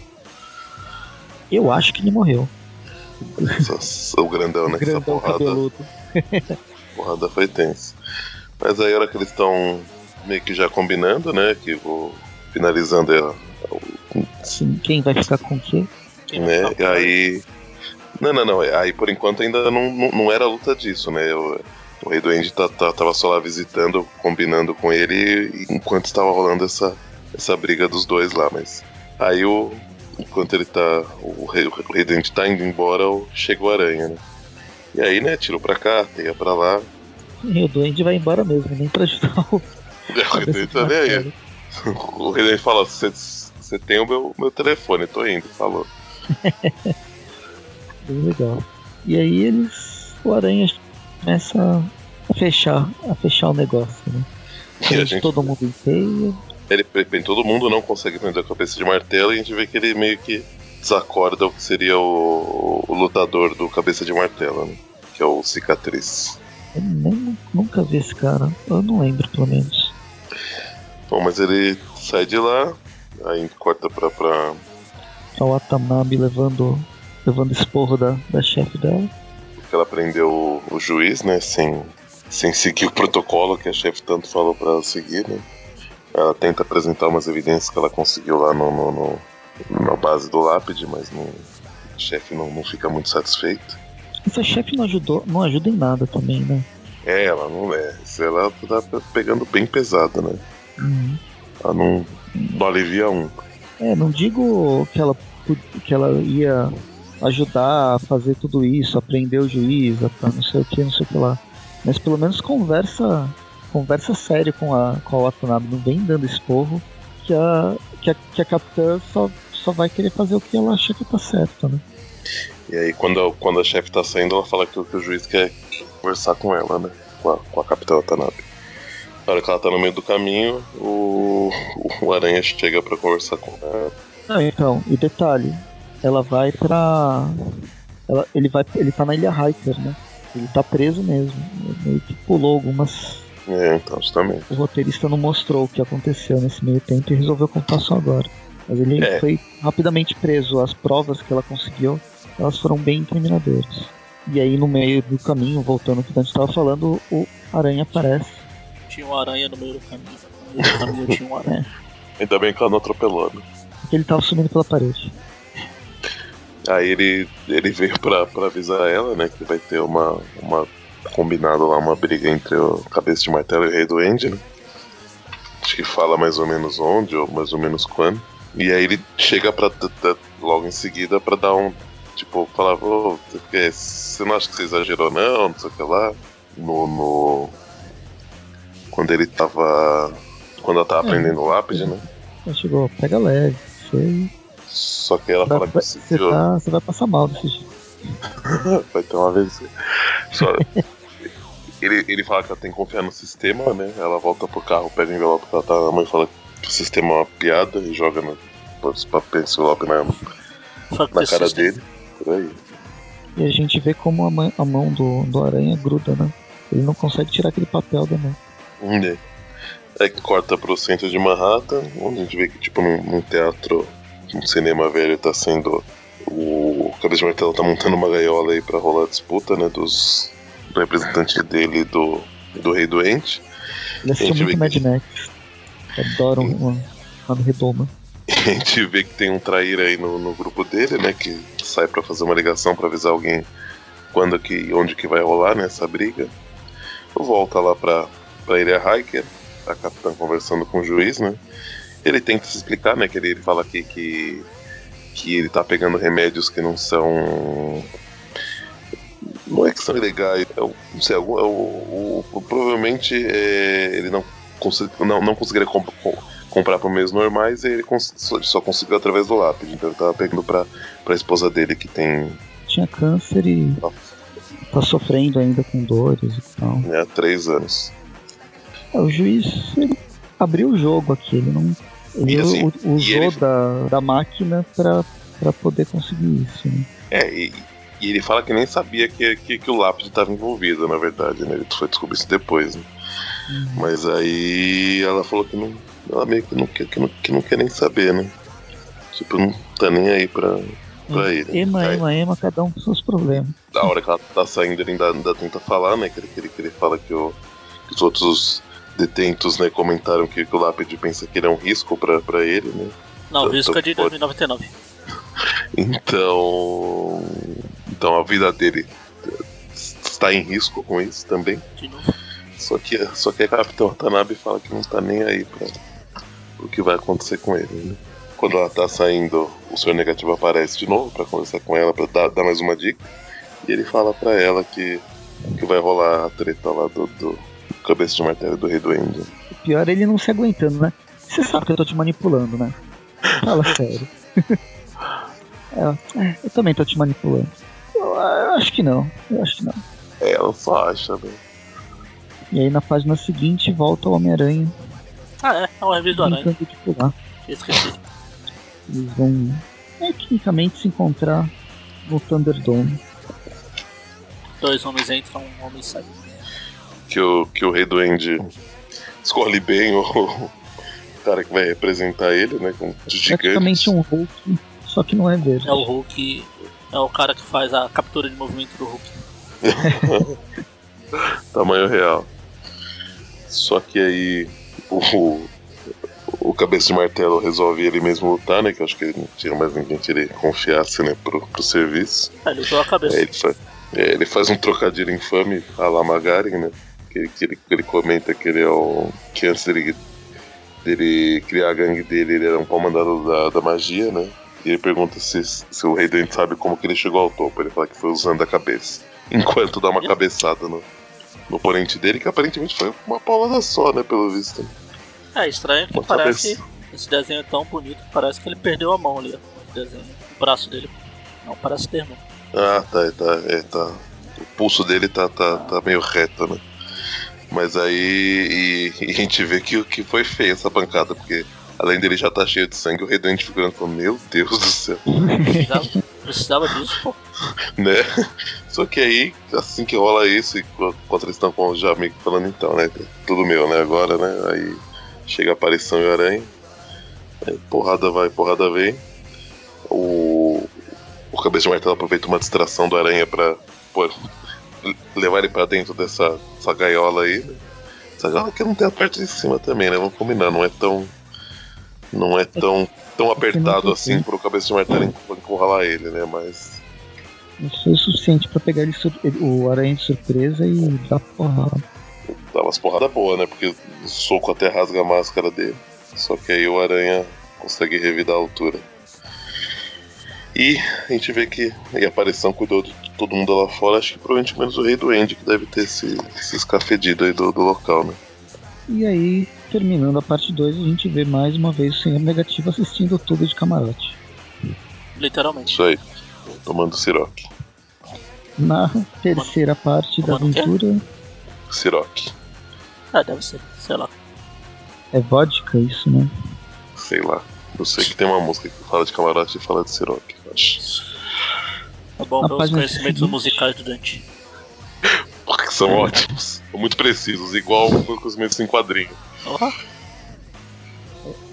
Eu acho que ele morreu. Só, o grandão né o grandão essa porrada. cabeludo. porrada foi tensa mas aí a hora que eles estão meio que já combinando, né? Que vou finalizando ela. Sim, quem vai ficar com quê? Né? E aí. Não, não, não. Aí por enquanto ainda não, não, não era luta disso, né? Eu, o Rei do End tá, tá, tava só lá visitando, combinando com ele, enquanto estava rolando essa, essa briga dos dois lá, mas. Aí o. Enquanto ele tá. O Rei, o Rei do End tá indo embora, chega o Aranha, né? E aí, né, tirou pra cá, teia pra lá. E o Duende vai embora mesmo, nem pra ajudar o, o Redentor tá nem aí. O fala: Você tem o meu, meu telefone, tô indo, falou. Bem legal. E aí eles. O Aranha começa a fechar, a fechar o negócio, né? E a gente, todo mundo inteiro. Ele prende todo mundo, não consegue prender a cabeça de martelo e a gente vê que ele meio que desacorda o que seria o, o lutador do cabeça de martelo, né? Que é o cicatriz. Eu nem, nunca vi esse cara. Eu não lembro, pelo menos. Bom, mas ele sai de lá, aí corta pra. pra... A Watanabe levando, levando esporro da, da chefe dela. Porque ela prendeu o, o, juiz, né? Sem, sem seguir o protocolo que a chefe tanto falou pra ela seguir, né? Ela tenta apresentar umas evidências que ela conseguiu lá no, no, no na base do lápide, mas não, o chefe não, não fica muito satisfeito. Essa chefe não ajudou, não ajuda em nada também, né? É, ela não é. Ela tá pegando bem pesada, né? Uhum. Ela não, não alivia um. É, não digo que ela, que ela ia ajudar a fazer tudo isso, aprender o juiz, pra não sei o que, não sei o que lá. Mas pelo menos conversa conversa sério com a, com a Watanabe, não vem dando esporro que a, que a, que a capitã só, só vai querer fazer o que ela acha que tá certo, né? E aí quando, quando a chefe tá saindo, ela fala que, que o juiz quer conversar com ela, né? Com a, com a capitã Watanabe. Na hora que ela tá no meio do caminho, o, o Aranha chega para conversar com ela. Não, então, e detalhe, ela vai pra. Ela, ele, vai, ele tá na ilha Hiker, né? Ele tá preso mesmo. Ele meio que pulou algumas. É, então, justamente. O roteirista não mostrou o que aconteceu nesse meio tempo e resolveu contar só agora. Mas ele é. foi rapidamente preso. As provas que ela conseguiu, elas foram bem incriminadoras. E aí, no meio do caminho, voltando ao que a gente estava falando, o Aranha aparece tinha uma aranha no meio do caminho. No meio do caminho tinha uma aranha. Ainda bem que ela não atropelou, né? Porque ele tava subindo pela parede. Aí ele, ele veio pra, pra avisar ela, né, que vai ter uma, uma combinado lá, uma briga entre o Cabeça de Martelo e o Rei do End, né? Acho que fala mais ou menos onde, ou mais ou menos quando. E aí ele chega pra, logo em seguida pra dar um. Tipo, falar, oh, você não acha que você exagerou não, não sei o que lá. No. no quando ele tava. Quando ela tava é, aprendendo lápide, né? Ela chegou, pega leve, sei. Só que ela fala que você, tá, você vai passar mal desse jeito. vai ter uma vez. Só... ele, ele fala que ela tem que confiar no sistema, né? Ela volta pro carro, pega o envelope que ela tá. A mãe fala que o sistema é uma piada e joga no, os papéis envelope na, na cara dele. Por aí. E a gente vê como a, mãe, a mão do, do aranha gruda, né? Ele não consegue tirar aquele papel da mão. É. Aí corta pro centro de Manhattan, onde a gente vê que, tipo, num, num teatro, um cinema velho, tá sendo. O Cabeça de Martelo tá montando uma gaiola aí pra rolar a disputa, né? Dos representantes dele e do, do Rei Doente. Ele assistiu muito Mad Max. Adoro uma, uma redoma. A gente vê que tem um traíra aí no, no grupo dele, né? Que sai para fazer uma ligação para avisar alguém quando que, onde que vai rolar né, essa briga. Volta lá pra, pra Ilha Hiker, a capitã conversando com o juiz, né? Ele tenta se explicar, né? Que ele, ele fala aqui que, que ele tá pegando remédios que não são. Não é que são ilegais, é, não sei, é, o, o, o, provavelmente é, ele não, não, não conseguiria comp comprar por meios normais e ele cons só conseguiu através do lápide. Então ele tava pegando pra, pra esposa dele que tem. Tinha câncer e. Tá sofrendo ainda com dores e tal. É, há três anos. É, o juiz abriu o jogo aqui, ele não. Ele assim, usou ele... da, da máquina pra, pra poder conseguir isso. Né? É, e, e, ele fala que nem sabia que, que, que o lápide estava envolvido, na verdade, né? Ele foi descobrir isso depois, né? Uhum. Mas aí ela falou que não. Ela meio que não, quer, que, não, que não quer nem saber, né? Tipo, não tá nem aí pra, pra ele. Ema, aí, ema, ema, cada um com seus problemas. Da hora que ela tá saindo, ele ainda, ainda tenta falar, né? Que ele, que ele, que ele fala que, o, que os outros detentos, né, comentaram que, que o Lápide pensa que ele é um risco pra, pra ele, né? Não, o risco é de 2099. Então. Então a vida dele está em risco com isso também. De novo. Só que, só que a Capitão Watanabe fala que não tá nem aí pra o que vai acontecer com ele. Né? Quando ela tá saindo, o Senhor Negativo aparece de novo para conversar com ela, para dar, dar mais uma dica. E ele fala para ela que, que vai rolar a treta lá do, do cabeça de martelo do Rei do End. O pior é ele não se aguentando, né? Você sabe que eu tô te manipulando, né? Fala sério. ela, é, eu também tô te manipulando. Eu, eu, acho que não. Eu acho que não. É, ela só acha, né? E aí na página seguinte volta o Homem-Aranha. Ah, é, é o revista do Aranha. De. Esqueci. Eles vão tecnicamente se encontrar no Thunderdome. Dois homens entram, um homem sai que o, que o Rei Duende escolhe bem o cara que vai representar ele, né? Com os gigantes. Praticamente um Hulk, só que não é verde. É o Hulk, é o cara que faz a captura de movimento do Hulk. Tamanho real. Só que aí o, o Cabeça de Martelo resolve ele mesmo lutar, né? Que eu acho que ele não tinha mais ninguém que ele confiasse, né? Pro, pro serviço. É, ele usou a cabeça. É, ele, faz, é, ele faz um trocadilho infame a la Magaren, né? que, que, ele, que ele comenta que ele é o. que antes dele, dele criar a gangue dele, ele era um comandante da, da magia, né? E ele pergunta se, se o Rei Dente sabe como que ele chegou ao topo. Ele fala que foi usando a cabeça. Enquanto dá uma cabeçada no, no oponente dele, que aparentemente foi uma paulada só, né? Pelo visto. É estranho que uma parece. Cabeça. Esse desenho é tão bonito que parece que ele perdeu a mão ali, ó. Desenho, o braço dele. Não parece ter mão. Ah, tá, tá, é, tá. O pulso dele tá, tá, tá meio reto, né? Mas aí e, e a gente vê que, que foi feia essa pancada, porque além dele já tá cheio de sangue, o Redente ficando falando, meu Deus do céu. Precisava, disso, pô. Né? Só que aí, assim que rola isso, e eles estão com o Jamaica falando, então, né? Tudo meu, né? Agora, né? Aí chega a aparição e aranha. Aí, porrada vai, porrada vem. O, o cabeça de martelo aproveita uma distração do aranha pra pô, levar ele pra dentro dessa, dessa gaiola aí. Né? Essa gaiola que não tem a parte de cima também, né? Vamos combinar, não é tão. Não é tão tão apertado assim pro cabeça de martelo encurralar ele, né? Mas. Isso foi o suficiente pra pegar ele sur- o aranha de surpresa e dar porrada. Dá umas porradas boas, né? Porque o soco até rasga a máscara dele. Só que aí o aranha consegue revidar a altura. E a gente vê que a aparição cuidou de todo mundo lá fora, acho que provavelmente menos o rei do Andy, que deve ter se, se escafedido aí do, do local, né? E aí, terminando a parte 2, a gente vê mais uma vez o Senhor Negativo assistindo tudo de camarote. Literalmente. Isso aí, tomando siroque. Na terceira parte da aventura, Siroque, É, deve ser. Sei lá. é vodka isso, né? sei lá. Eu sei que tem uma música que fala de camarote e fala de siroque, eu acho. É bom os página conhecimentos seguinte. musicais do Dante. Que são ótimos, são muito precisos, igual com os meus em quadrinho. Porra.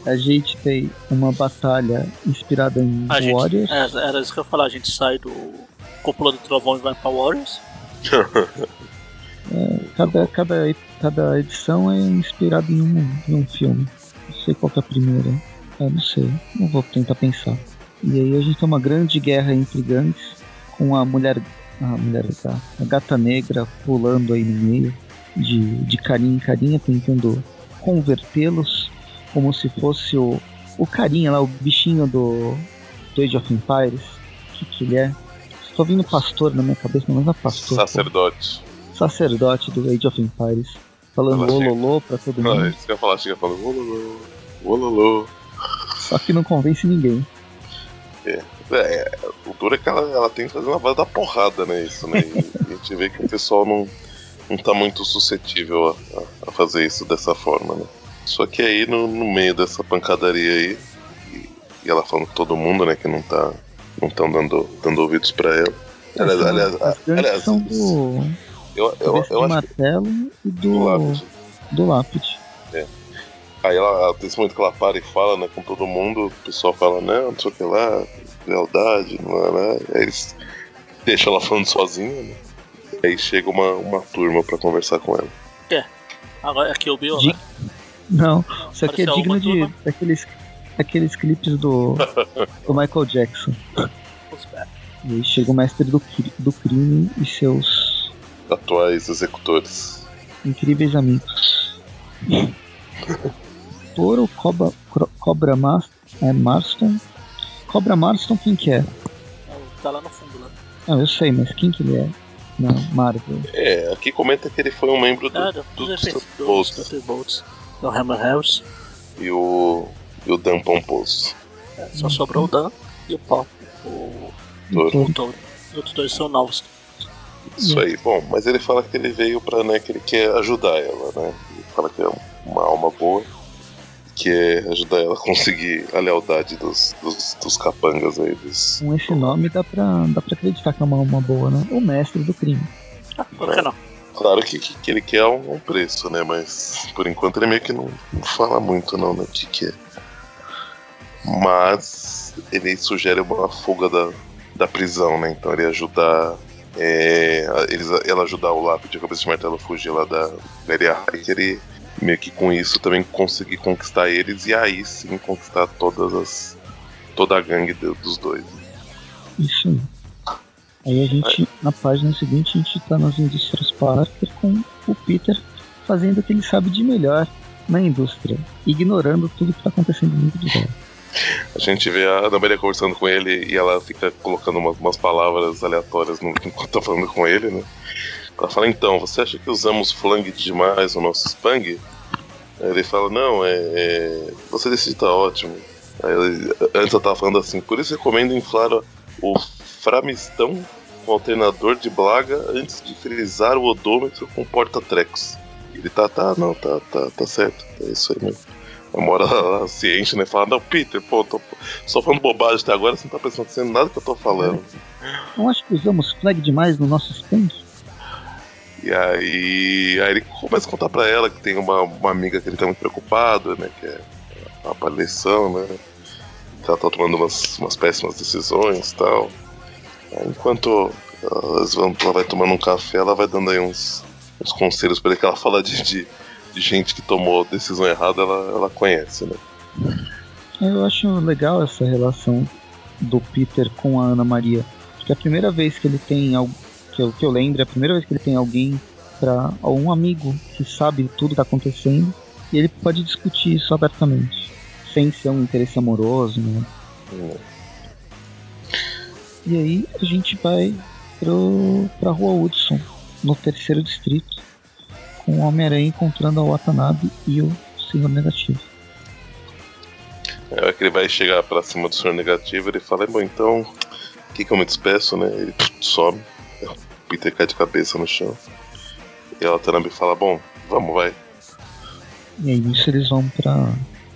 A gente tem uma batalha inspirada em A gente, Warriors. é, era isso que eu ia falar. A gente sai do Cúpula do Trovão e vai pra Warriors. Cada, cada, cada edição é inspirada em um, em um filme. Não sei qual que é a primeira. Eu não sei. Não vou tentar pensar. E aí a gente tem uma grande guerra entre gangues com a mulher. A mulher da a gata negra pulando aí no meio, de, de carinha em carinha, tentando convertê-los como se fosse o, o carinha lá, o bichinho do, do Age of Empires. O que, que ele é? Estou vindo pastor na minha cabeça, mas não é pastor. pô Sacerdote. sacerdote do Age of Empires, falando ololô pra todo mundo, isso que eu ia falar, chega falando ololô, ololô. só que não convence ninguém. É, o duro é que ela, ela tem que fazer uma base da porrada, né? Isso, né? E a gente vê que o pessoal não, não tá muito suscetível a, a- fazer isso dessa forma, né? Só que aí no, no meio dessa pancadaria aí, e, e ela falando com todo mundo, né, que não tá. não estão dando, dando ouvidos pra ela. Aliás, aliás, aliás, do, eu, eu, eu que martelo e do do, lápide. do lápide. Aí ela, tem esse momento que ela para e fala, né, com todo mundo, o pessoal fala, não, não sei o que lá, lealdade, não é, né? Aí eles deixam ela falando sozinha, né? Aí chega uma, uma turma pra conversar com ela. Agora aqui o Bill, né? Não, isso aqui é digno de turma. daqueles, daqueles clipes do, do Michael Jackson. Os pés. E aí chega o mestre do, do crime e seus Atuais executores. incríveis amigos. Toro, Cobra, Cobra Mas, é, Marston. Cobra Marston, quem que é? É Tá lá no fundo, né? Ah, eu sei, mas quem que ele é? Na Marvel. É, aqui comenta que ele foi um membro do, É, do- do, dos do efeitos dos Bolts dos Bolts. Do Hammer Harris. e o, e o Dan Pomposo. É, só sobrou o Dan e o Paul. O, Toro. o Touro. Os outros dois são novos. Isso aí. Bom, mas ele fala que ele veio pra, né, que ele quer ajudar ela, né? Ele fala que é uma alma boa, que é ajudar ela a conseguir a lealdade dos, dos, dos capangas aí, dos... Com esse nome dá pra, dá pra acreditar que é uma alma boa, né? O mestre do crime. Ah, por que não? Claro que, que, que ele quer um, um preço, né? Mas por enquanto ele meio que não, não fala muito não, né? O que, que é. Mas ele sugere uma fuga da, da prisão, né? Então ele ia ajudar. É, a- eles, ela ajudar o lápide, a cabeça de martelo fugir lá da Garia Hiker e meio que com isso também conseguir conquistar eles e aí sim conquistar todas as. toda a gangue do- dos dois. Isso aí. Aí a gente, na página seguinte, a gente tá nas indústrias Parker com o Peter fazendo o que ele sabe de melhor na indústria, ignorando tudo que tá acontecendo dentro de dela. A gente vê a Ana Maria conversando com ele e ela fica colocando umas, umas palavras aleatórias no, enquanto tá falando com ele, né? Ela fala, então, você acha que usamos flang demais no nosso spang? Aí ele fala, não, é. é você decide tá ótimo. Ele- antes eu tava falando assim, por isso recomendo inflar o framistão com alternador de blaga antes de frisar o odômetro com porta-trecos. Ele tá, tá, não, tá, tá, tá certo, é isso aí mesmo. Hora ela ciente, né? Fala, não, Peter, pô, tô só falando bobagem até agora, você não tá em nada que eu tô falando. Não acho que usamos flag demais no nosso stand? E aí, aí ele começa a contar pra ela que tem uma, uma amiga que ele tá muito preocupado, né? Que é a paliação, né? Que ela tá tomando umas, umas péssimas decisões e tal. Aí, enquanto vão, ela vai tomando um café, ela vai dando aí uns, uns conselhos pra ele que ela fala de, de, de gente que tomou decisão errada, ela, ela conhece, né? Eu acho legal essa relação do Peter com a Ana Maria. Porque a primeira vez que ele tem que eu, que eu lembro, é a primeira vez que ele tem alguém para um amigo que sabe tudo que tá acontecendo e ele pode discutir isso abertamente, sem ser um interesse amoroso, né? E aí a gente vai pro, pra Rua Hudson, no terceiro distrito, com o Homem-Aranha encontrando a Watanabe e o Senhor Negativo. É que ele vai chegar pra cima do Senhor Negativo ele fala, bom, então, o que, eu me despeço, né? Ele some, o Peter cai de cabeça no chão. E a Watanabe fala, bom, vamos, vai. E aí nisso eles vão pra,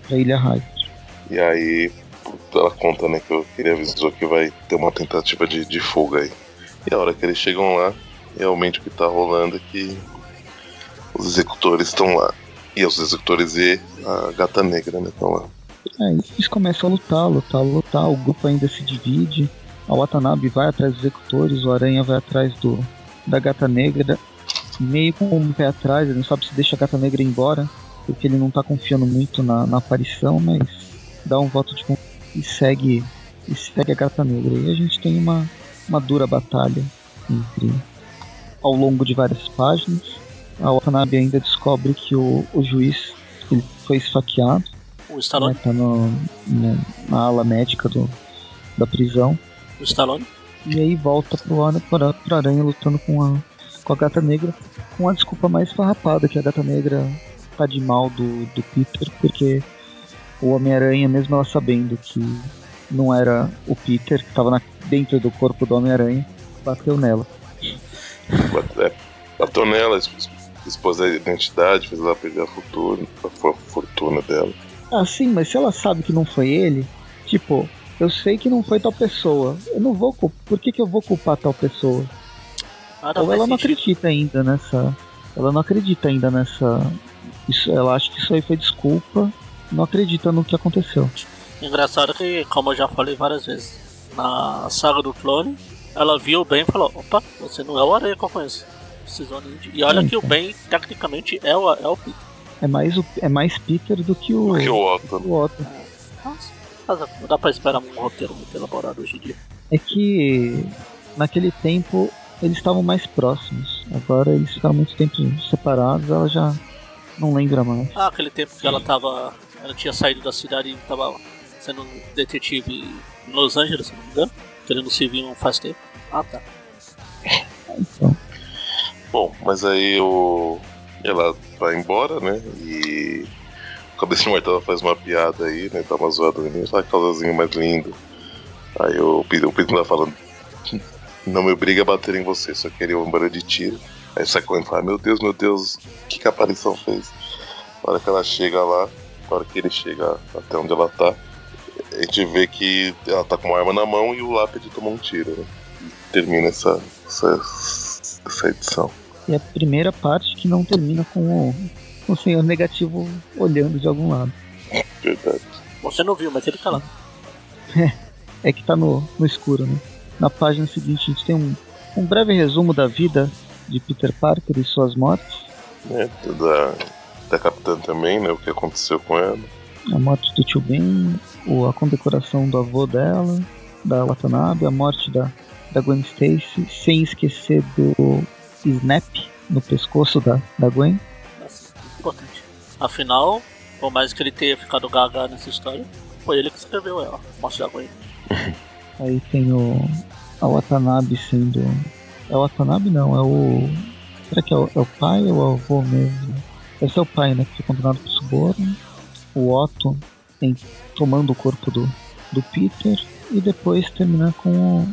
pra Ilha Hyper. E aí ela conta, né, que, eu, que ele avisou que vai ter uma tentativa de, de fuga aí. E a hora que eles chegam lá, realmente o que tá rolando é que os executores estão lá. E os executores e a gata negra, né, estão lá. É, eles começam a lutar, lutar, lutar, o grupo ainda se divide. A Watanabe vai atrás dos executores, o Aranha vai atrás do da gata negra, meio com um pé atrás, ele não sabe se deixa a gata negra embora, porque ele não tá confiando muito na, na aparição, mas dá um voto de e segue e segue a gata negra. E a gente tem uma, uma dura batalha entre ao longo de várias páginas. A Watanabe ainda descobre que o, o juiz ele foi esfaqueado. O Stallone? Né, tá no, no, na ala médica do, da prisão. O Stallone? E aí volta pro, pro, pro Aranha lutando com a, com a Gata Negra. Com a desculpa mais farrapada que a Gata Negra tá de mal do, do Peter, porque o Homem-Aranha, mesmo ela sabendo que não era o Peter, que estava dentro do corpo do Homem-Aranha, bateu nela. É, bateu nela, expôs a identidade, fez ela perder a fortuna, a fortuna dela. Ah, sim, mas se ela sabe que não foi ele, tipo, eu sei que não foi tal pessoa, eu não vou por que, que eu vou culpar tal pessoa? Ah, Ou ela não acredita ainda nessa. Ela não acredita ainda nessa. Isso, ela acha que isso aí foi desculpa não acredita no que aconteceu. Engraçado que, como eu já falei várias vezes, na saga do clone, ela viu o Ben e falou: opa, você não é o Aranha que eu conheço. E olha que o Ben, tecnicamente, é o, é o Peter. É mais, o, é mais Peter do que o, que o Otto. O Otto. É. Nossa, não dá pra esperar um roteiro muito elaborado hoje em dia. É que naquele tempo eles estavam mais próximos. Agora eles ficaram muito tempo separados, ela já não lembra mais. Ah, aquele tempo que ela tava ela tinha saído da cidade e estava sendo detetive em Los Angeles, se não me engano. Querendo servir um faz tempo. Ah, tá. Bom, mas aí o... ela vai embora, né? E Cabeça de Martelo faz uma piada aí, né? Dá uma zoada no início, ah, casalzinho mais lindo. Aí o Pedro, o Pedro tá falando, não me obriga a bater em você, só queria uma banda de tiro. Aí sai correndo e fala, meu Deus, meu Deus, que, que a aparição fez? Na hora que ela chega lá, na hora que ele chega até onde ela tá, a gente vê que ela tá com uma arma na mão e o lápide tomou um tiro. Né? E termina essa, essa, essa edição. E a primeira parte que não termina com o, o senhor negativo olhando de algum lado. Verdade. Você não viu, mas ele tá lá. É, é que tá no, no escuro, né? Na página seguinte a gente tem um, um breve resumo da vida de Peter Parker e suas mortes. É, da, da Capitã também, né? O que aconteceu com ela. A morte do tio Ben, a condecoração do avô dela, da Watanabe, a morte da, da Gwen Stacy, sem esquecer do Snap no pescoço da, da Gwen. Afinal, por mais que ele tenha ficado gaga nessa história, foi ele que escreveu ela, a morte da Gwen. Aí tem o. A Watanabe sendo. É o Watanabe não, é o. Será que é o, é o pai ou é o avô mesmo? Esse é o pai, né? Que foi condenado por suborno. O Otto em, tomando o corpo do, do Peter. E depois terminar com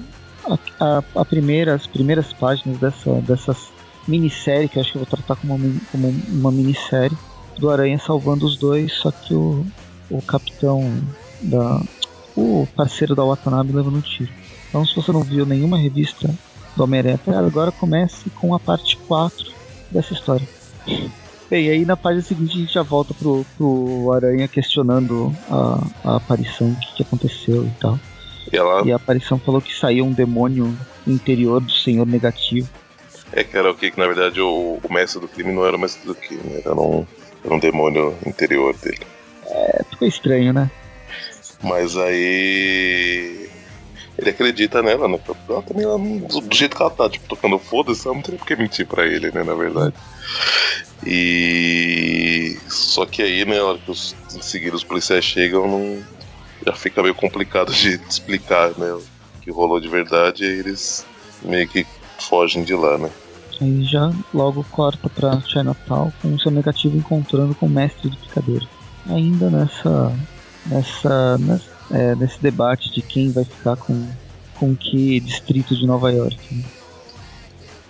a, a, a, primeira, as primeiras páginas dessa, dessas minissérie, que eu acho que eu vou tratar como uma, como uma minissérie, do Aranha salvando os dois, só que o, o capitão da. O parceiro da Watanabe levando um tiro. Então se você não viu nenhuma revista do Homem-Aranha até agora, comece com a parte 4 dessa história. Bem, aí na página seguinte a gente já volta pro, pro Aranha questionando a, a aparição, o que, que aconteceu e tal. E, ela... e a aparição falou que saiu um demônio interior do Senhor Negativo. É que era o que, que na verdade o, o mestre do crime não era o mestre do crime, era um, um demônio interior dele. É, ficou estranho, né? Mas aí. Ele acredita nela, né? Ela também, ela, do, jeito que ela tá, tipo, tocando foda-se, ela não tem por que mentir pra ele, né? Na verdade. E. Só que aí, né, na hora que os, em seguida os policiais chegam, não, já fica meio complicado de explicar, né? O que rolou de verdade, e eles meio que fogem de lá, né? Aí já logo corta pra Chinatown com o seu negativo encontrando com o mestre do picadeiro. Ainda nessa. nessa. nessa é, nesse debate de quem vai ficar com, com que distrito de Nova York. Né?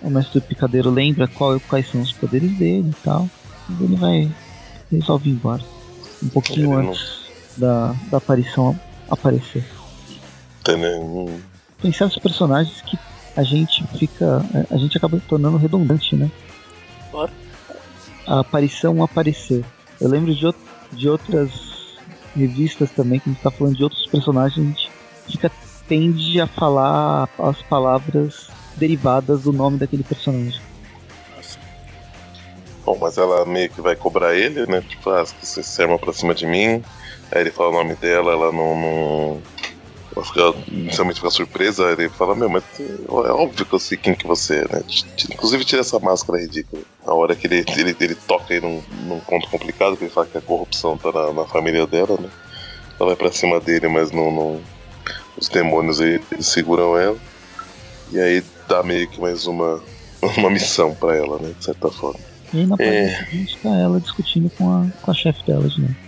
O mestre do picadeiro lembra qual, quais são os poderes dele e tal. E ele vai. resolve ir embora. Um pouquinho Ele não- antes da, da aparição aparecer. Hum, Tem certos personagens que a gente fica. a gente acaba tornando redundante, né? Bora. A aparição aparecer. Eu lembro de, de outras revistas também que a gente tá falando de outros personagens, a gente fica, tende a falar as palavras derivadas do nome daquele personagem. Bom, mas ela meio que vai cobrar ele, né? Tipo, ah, você se arma pra cima de mim. Aí ele fala o nome dela, ela não. não... Ela fica, inicialmente fica surpresa, ele fala, meu, mas é óbvio que eu sei quem que você é, né? Inclusive tira essa máscara ridícula. A hora que ele, ele, ele toca aí num, num ponto complicado, que ele fala que a corrupção tá na, na família dela, né? Ela vai pra cima dele, mas não. não... Os demônios aí seguram ela. E aí dá meio que mais uma, uma missão pra ela, né? De certa forma. E aí na página É. seguinte tá ela discutindo com a, com a chefe dela de novo.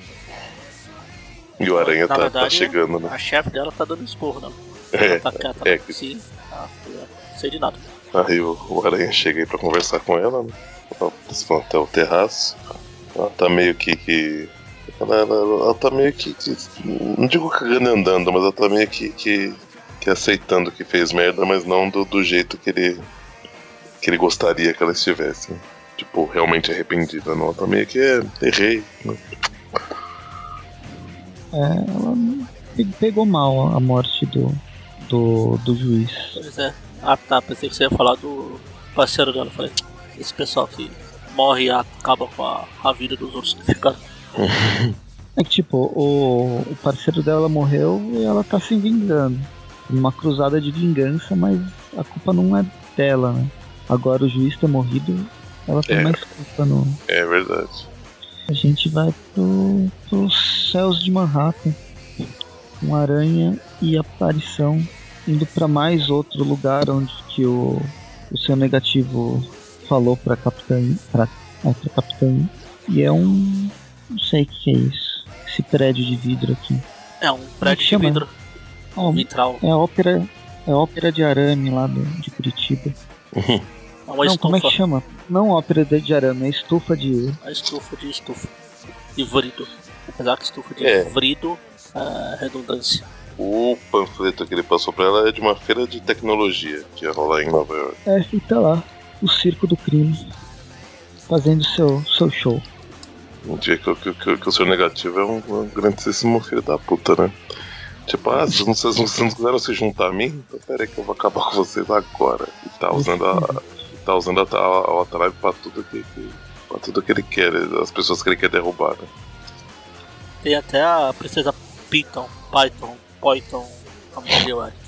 E o Aranha Na tá, tá verdade, chegando, né? A chefe dela tá dando esporro, não. É, Ela tá quieta. é que- Sim. Ah, eu sei de nada. Aí o, o Aranha chega aí pra conversar com ela, né? Eles vão até o terraço. Ela tá meio que. que ela, ela, ela tá meio que, que- Não digo cagando andando, mas ela tá meio que, que, que aceitando que fez merda, mas não do, do jeito que ele. que ele gostaria que ela estivesse. né? Tipo, realmente arrependida, não. Ela tá meio que é, errei. né? É, ela pe- pegou mal a morte do, do, do juiz. Pois é. Ah tá, pensei que você ia falar do parceiro dela. Falei, esse pessoal que morre e acaba com a, a vida dos outros que ficaram. É que tipo, o, o parceiro dela morreu e ela tá se vingando. Uma cruzada de vingança, mas a culpa não é dela, né? Agora o juiz ter morrido, ela tem É. mais culpa no. É verdade. A gente vai pro, pros céus de Manhattan. Com aranha e aparição indo pra mais outro lugar onde que o, o seu negativo falou pra capitã. Pra, é, pra capitã. E é um. Não sei o que é isso. Esse prédio de vidro aqui. É um prédio de chama? vidro Ó, vitral. é a ópera. É a ópera de arame lá do, de Curitiba. Uma não, como é que estufa. chama? Não ópera de de arame, é estufa de. A estufa de estufa. De vrido. Apesar que estufa de É. vrido é redundância. O panfleto que ele passou pra ela é de uma feira de tecnologia que ia rolar em Nova York. É, fica lá. O circo do crime. Fazendo seu, seu show. Um dia que, que, que, que o seu negativo é um, um grandíssimo filho da puta, né? Tipo, ah, vocês não, vocês não, quiseram se juntar a mim? Então pera aí que eu vou acabar com vocês agora. E tá usando a. Tá usando a, a, a Outrive pra tudo que, que. pra tudo que ele quer, as pessoas que ele quer derrubar, né? Tem até a princesa Python, Python, Python, como o Eric.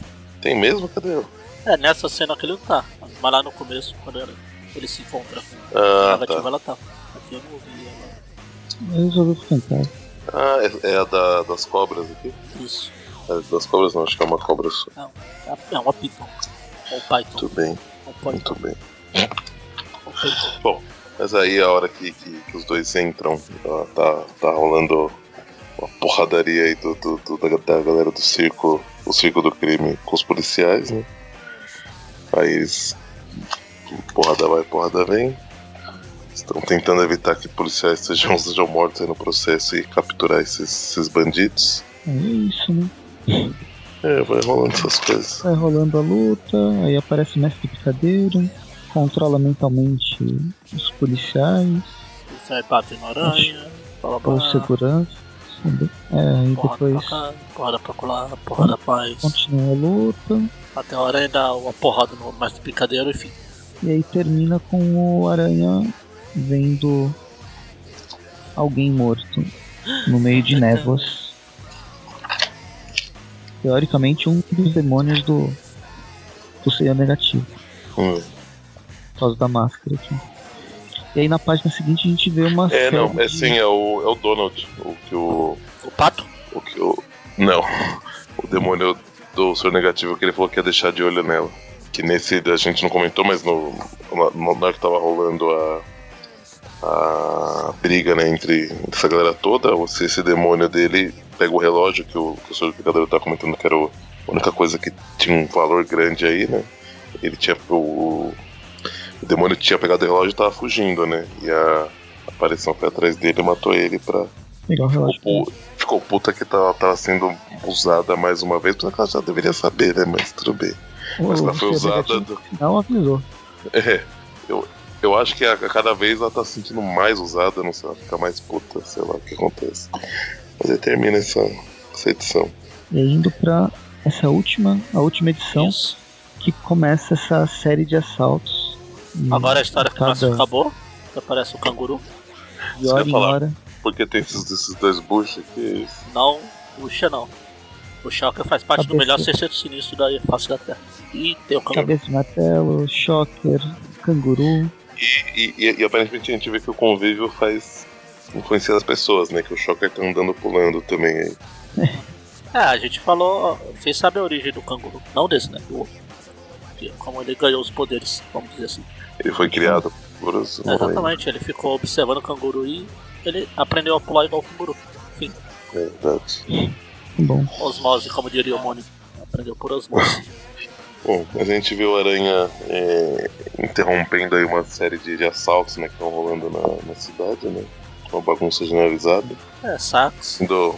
Tem mesmo? Cadê eu? É, nessa cena que ele não tá. Mas lá no começo, quando ele, ele se encontra com a Ah, negativa, tá. ela tá. Aqui eu não vi ela. Eu em casa. Ah, é, é a da, das cobras aqui? Isso. É, das cobras não, acho que é uma cobra só. Não, é a- é uma Python. Ou Python. Muito bem, muito bem. Bom, mas aí a hora que, que, que os dois entram, ó, tá, tá rolando uma porradaria aí do, do- do- da, galera do circo, o circo do crime com os policiais, né? Aí eles. Porrada vai, porrada vem. Estão tentando evitar que policiais sejam, sejam mortos aí no processo e capturar esses, esses bandidos. É isso, né? É, vai rolando essas coisas. Vai rolando a luta, aí aparece o mestre picadeiro, controla mentalmente os policiais, bate na aranha. Fala pra segurança. sabe? É, e porrada depois pra cá, porrada pra colar, porrada pra isso. continua a luta. Até a aranha dá uma porrada no mestre picadeiro, enfim. E aí termina com o Aranha vendo alguém morto no meio de névoas. teoricamente um dos demônios do, do Senhor Negativo, Hum. Por causa da máscara aqui. E aí na página seguinte a gente vê uma É, série não, é de- sim, é o, é o Donald. O que o. O pato? O que o. Não. O demônio do Senhor Negativo que ele falou que ia deixar de olho nela. Que nesse a gente não comentou, mas no, na, na hora que tava rolando a. A briga né, entre essa galera toda, esse, esse demônio dele pega o relógio que o, que o Senhor Picador tá comentando que era o- a única coisa que tinha um valor grande aí, né? Ele tinha. O, o demônio tinha pegado o relógio e tava fugindo, né? E a aparição foi atrás dele e matou ele pra, Legal, relógio. ficou, pu- ficou puta que tava, tava sendo usada mais uma vez, porque ela já deveria saber, né? Mas tudo bem. Mas ela foi usada. Do- final avisou. É, eu, eu acho que a, a cada vez ela tá se sentindo mais usada, não sei, ela fica mais puta, sei lá o que acontece. Mas aí termina essa, essa edição. E indo pra essa última, a última edição Isso. que começa essa série de assaltos. E Agora a história que cada- acabou. Que aparece o canguru. de hora em hora. Porque tem esses, esses dois buchos aqui. Não puxa, não. O Shocker faz parte do Cabeça. melhor sexteto sinistro da face da Terra. E tem o canguru. Cabeça de martelo, shocker, canguru. E, e, e aparentemente a gente vê que o convívio faz influenciar as pessoas, né? Que o Shocker tá andando pulando também aí. É, a gente falou. Vocês sabem a origem do canguru. Não desse, né? Do outro. Que- Como ele ganhou os poderes, vamos dizer assim. Ele foi criado por os. lembro. Exatamente, ele ficou observando o canguru e ele aprendeu a pular igual o canguru. Enfim, É verdade. Bom, osmose, como diria o Mônio. Aprendeu por osmose. Bom, a gente viu o Aranha é, interrompendo aí uma série de, de assaltos né, que estão rolando na, na cidade, né? Uma bagunça generalizada. É, sax. Do,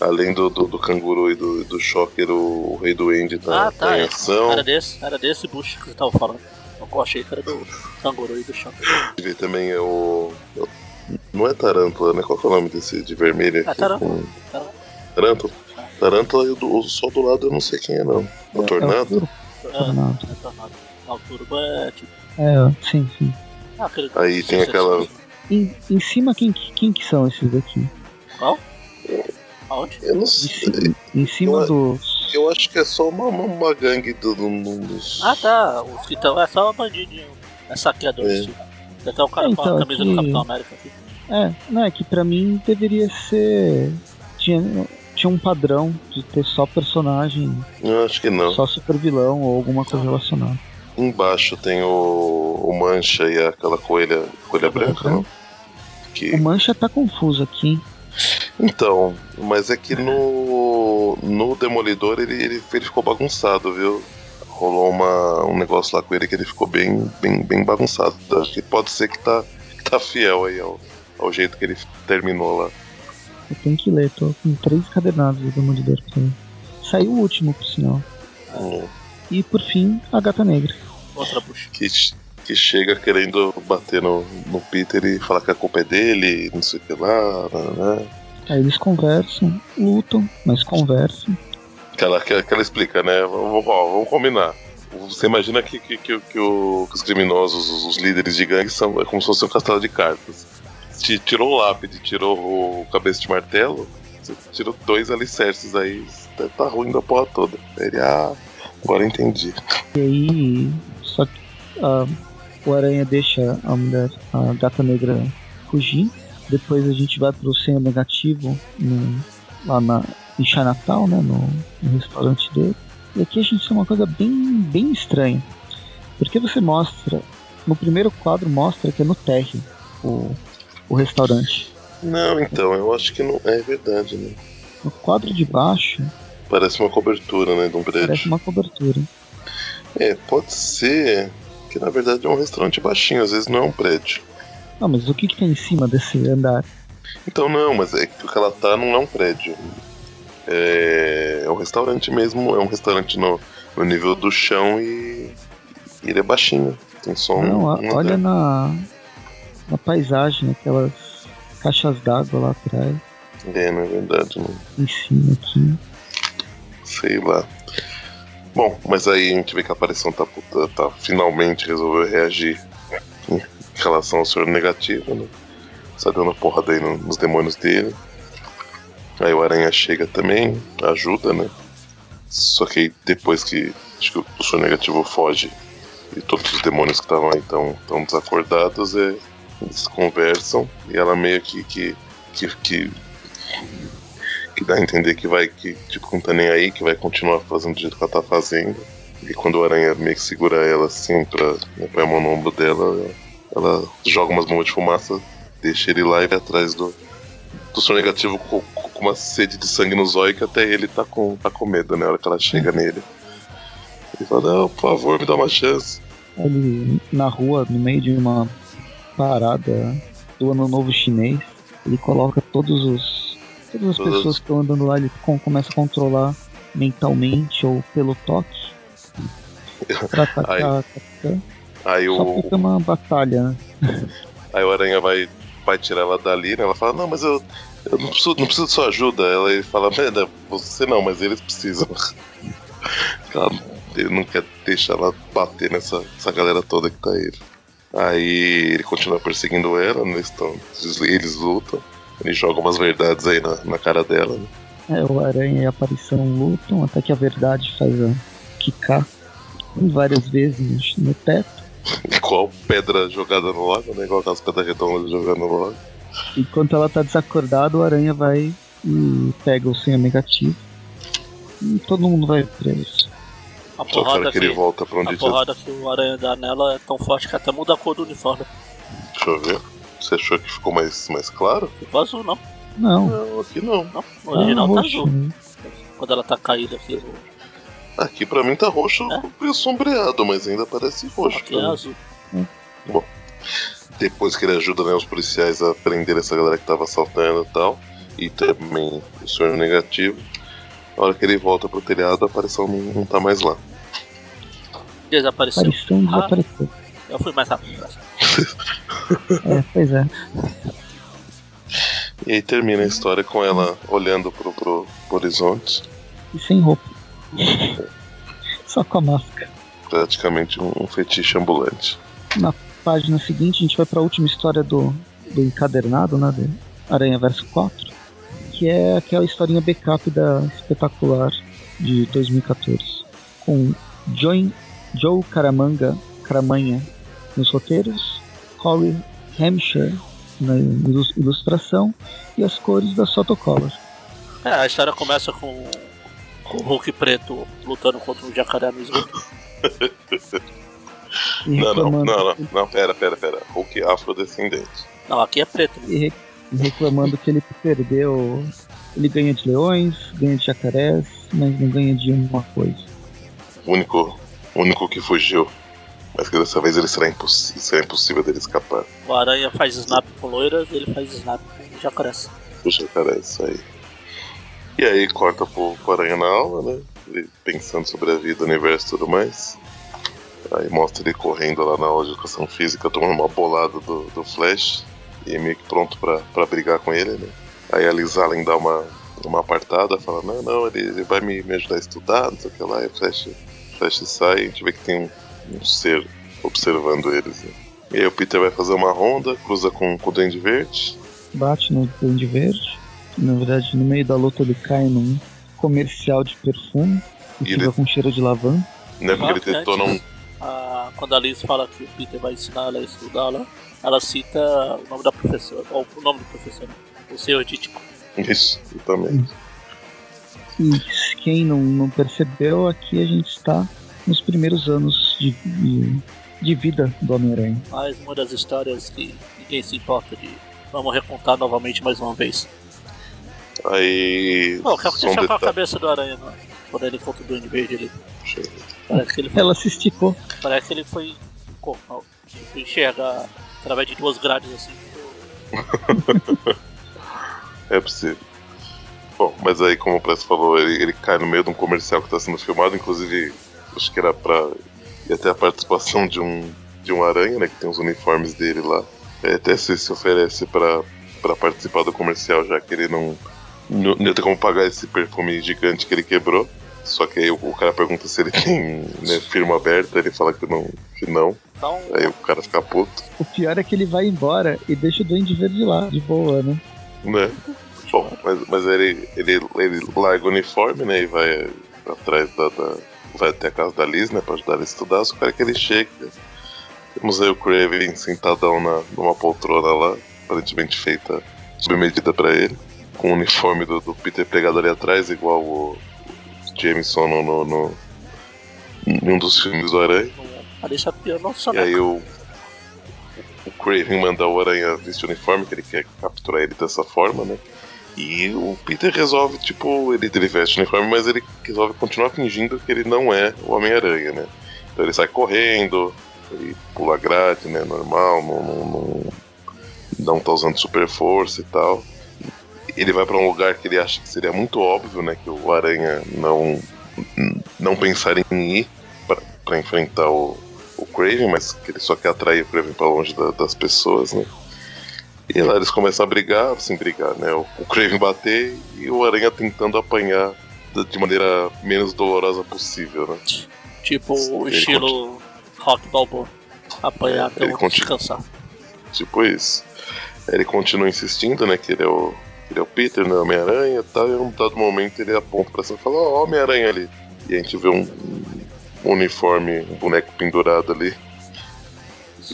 além do, do, do canguru e do, do Shocker, o, o Rei do End tá, Ah, tá, tá em é. ação. Era desse, era desse bucho que você tava falando. Eu achei que era do canguru e do gente vê também é o. Não é Tarântula, né? Qual que é o nome desse de vermelho aqui? É Tarântula. Com- Tarântula. Tarântula? Tarântula e o do- o só do lado eu não sei quem é não. O é Tornado? o Turbo, É, Tornado. é tornado. Não, turbo é tipo. É, sim, sim. Ah, aquele Aí tem aquela- Em, em cima, quem, que- quem que são esses daqui? Qual? Aonde? Eu não Em, sei. em cima Eu- dos. Eu acho que é só uma, uma, uma gangue do, do- do- dos. Ah tá, os que estão. É só uma bandidinho. É saqueador. É. Tipo. Tem até o cara com Então, a camisa do Capitão América aqui. É, não, é que pra mim deveria ser. Tinha, tinha um padrão de ter só personagem, Eu acho que não. só super vilão ou alguma coisa relacionada. Embaixo tem o, o Mancha e aquela coelha, coelha branca, não? Que, O Mancha tá confuso aqui. Então, mas é que no, no Demolidor ele, ele, ele ficou bagunçado, viu? Rolou uma, um negócio lá com ele que ele ficou bem, bem, bem bagunçado. Acho que pode ser que tá, que tá fiel aí ao, ao jeito que ele terminou lá. Eu tenho que ler, tô com três cadernados do Demolidor pra. Saiu o último, por sinal. Hum, E por fim, a Gata Negra. Outra bucha. Que, que chega querendo bater no, no Peter e falar que a culpa é dele, não sei o que lá, né? Aí eles conversam, lutam, mas conversam. Que ela, que, que ela explica, né? Vamos, ó, vamos combinar. Você imagina que, que, que, que o- que os criminosos, os, os líderes de gangue, são é como se fosse um castelo de cartas. Te, tirou o lápide, tirou o cabeça de martelo, você tirou dois alicerces aí, tá, tá ruim da porra toda. Ele, ah, agora entendi. E aí, só que ah, o Aranha deixa a mulher, a Gata Negra, fugir. Depois a gente vai pro Senhor Negativo, no- lá na, em Chinatown, né, no, no restaurante dele. E aqui a gente tem uma coisa bem, bem estranha. Porque você mostra, no primeiro quadro mostra que é no térreo o, o restaurante. Não, então, eu acho que não é verdade, né? No quadro de baixo Parece uma cobertura, né, de um prédio. parece uma cobertura. É, pode ser que na verdade é um restaurante baixinho, às vezes não é um prédio. Não, mas o que, que tem em cima desse andar? Então não, mas é que o que ela tá não é um prédio. É, é um restaurante mesmo, é um restaurante no, no nível do chão e, e ele é baixinho. Tem só um. Não, a- um olha na, na paisagem, aquelas caixas d'água lá atrás, É, na verdade, não em cima aqui. sei lá. Bom, mas aí a gente vê que a aparição tá, puta- tá finalmente resolveu reagir em relação ao senhor negativo, né? Sai dando porrada aí no- nos demônios dele. Aí o Aranha chega também, ajuda, né? Só que aí, depois que acho que o Senhor Negativo foge e todos os demônios que estavam aí estão desacordados, é, eles conversam e ela meio que, que, que, que que dá a entender que vai, que tipo, não tá nem aí, que vai continuar fazendo do jeito que ela tá fazendo. E quando o aranha meio que segura ela assim pra né, põe a mão no ombro dela, ela joga umas bombas de fumaça, deixa ele lá e vai atrás do, do som negativo com, com, uma sede de sangue no zóio que até ele tá com, tá com medo, né? Na hora que ela chega nele. Ele fala, não, por favor, me dá uma chance. Ele na rua, no meio de uma parada do ano novo chinês, ele coloca todos os Todas as Todas... pessoas que estão andando lá, ele começa a controlar mentalmente ou pelo toque. pra atacar aí, a capitã. Aí Só o... fica uma batalha, né? Aí o Aranha vai, vai tirar ela dali, né? Ela fala, não, mas eu, eu não, preciso, não preciso de sua ajuda. Ela fala, merda, você não, mas eles precisam. Ela, ele não quer deixar ela bater nessa essa galera toda que tá aí. Aí ele continua perseguindo ela, né? eles, tão, eles lutam. Ele joga umas verdades aí na, na cara dela. Né? É, o Aranha e a Aparição lutam até que a verdade faz a quicar várias vezes no teto. Igual pedra jogada no lago, né? Igual aquelas pedras redondas jogadas no lago. Enquanto ela tá desacordada, o Aranha vai e pega o senha negativo. E todo mundo vai preso. A porrada que, que, ele volta pra onde a porrada que o Aranha dá nela é tão forte que até muda a cor do uniforme. Deixa eu ver. Você achou que ficou mais, mais claro? Ficou azul, não. Não. Não, aqui não. Não, o original ah, tá azul. Quando ela tá caída aqui. Aqui pra mim tá roxo é? sombreado, mas ainda parece roxo. Aqui é azul. Hum. Bom. Depois que ele ajuda né, os policiais a prender essa galera que tava assaltando e tal, e também o sonho negativo, na hora que ele volta pro telhado, a aparição não, não tá mais lá. Desapareceu. Aparição ah, desapareceu. Eu fui mais rápido. É, pois é. E aí termina a história com ela olhando pro, pro, pro horizonte. E sem roupa. Só com a máscara. Praticamente um, fetiche ambulante. Na página seguinte a gente vai para a última história do, do encadernado, né? De Aranha Verso 4. Que é aquela historinha backup da espetacular de 2014. Com Joe, Joe Caramanga, Caramanha nos roteiros, Corey Hampshire na ilustração e as cores da Sotocolor. É, a história começa com, com o Hulk preto lutando contra um jacaré no esgoto. não, não, não, não, não, pera, pera, pera. Hulk afrodescendente. Não, aqui é preto. E reclamando que ele perdeu. Ele ganha de leões, ganha de jacarés, mas não ganha de uma coisa. O único, o único que fugiu mas que dessa vez ele será, imposs será impossível dele escapar. O Aranha faz snap com loiras, ele faz snap com jacarés. Com jacarés, isso aí. E aí corta pro, pro Aranha na aula, né? Ele pensando sobre a vida, o universo e tudo mais. Aí mostra ele correndo lá na aula de educação física, tomando uma bolada do, do Flash. E meio que pronto pra, pra brigar com ele, né? Aí a Liz Allen dá uma, uma apartada, fala, não, não, ele, ele vai me, me ajudar a estudar, não sei o que lá, e o Flash, Flash sai, a gente vê que tem um um ser observando eles. Né? E aí o Peter vai fazer uma ronda, cruza com, com o Duende Verde. Bate no Duende Verde. Na verdade, no meio da luta ele cai num comercial de perfume. E fica ele... com cheiro de lavanda. Né, porque ele detona um... Ah, quando a Liz fala que o Peter vai ensinar ela a estudar lá, ela cita o nome da professora, ou o nome do professor, o senhor Dítico. Isso, exatamente. E quem não, não percebeu, aqui a gente está nos primeiros anos de, de, de vida do Homem-Aranha. Mais uma das histórias que ninguém se importa de. Vamos recontar novamente mais uma vez. Aí. Bom, quero deixar com a cabeça do Aranha né? quando ele contra o Duende Verde ali. Parece que ele foi, Ela se esticou. Parece que ele foi. Tipo, enxerga através de duas grades assim. é possível. Bom, mas aí, como o Press falou, ele, ele cai no meio de um comercial que está sendo filmado, inclusive acho que era pra. ia ter a participação de um, de um aranha, né? Que tem os uniformes dele lá. É, até se, se oferece pra, pra participar do comercial, já que ele não, não, não ter como pagar esse perfume gigante que ele quebrou. Só que aí o, o cara pergunta se ele tem né, firma aberta, ele fala que não. Que não. Então, aí o cara fica puto. O pior é que ele vai embora e deixa o Duende Verde lá, de boa, né? Né? Bom, mas, mas ele, ele, ele larga o uniforme, né? E vai atrás da, da, Vai até a casa da Liz, né? Pra ajudar a estudar. Só quero que ele chegue. Temos aí o Craven sentadão na, numa poltrona lá, aparentemente feita sob medida pra ele. Com o uniforme do, do Peter pegado ali atrás, igual o, o Jameson no, no, no, em um dos filmes do Aranha. E aí o, o Craven manda o Aranha vestir o uniforme, que ele quer capturar ele dessa forma, né? E o Peter resolve, tipo, ele, ele veste o uniforme, mas ele resolve continuar fingindo que ele não é o Homem-Aranha, né? Então ele sai correndo, ele pula grade, né? Normal, não, não, não, não tá usando super força e tal. Ele vai para um lugar que ele acha que seria muito óbvio, né? Que o Aranha não, não pensaria em ir para enfrentar o, o Craven, mas que ele só quer atrair o Craven para longe da, das pessoas, né? E lá eles começam a brigar, assim, brigar, né? O, o Craven bater e o Aranha tentando apanhar de maneira menos dolorosa possível, né? Tipo o estilo continua... Rock Balboa. Apanhar é, até continua... descansar. Tipo isso. Ele continua insistindo, né? Que ele é o, ele é o Peter, né? Homem-Aranha e tal. E em um dado momento ele aponta pra cima e fala: Ó, oh, Homem-Aranha ali. E a gente vê um, um uniforme, um boneco pendurado ali.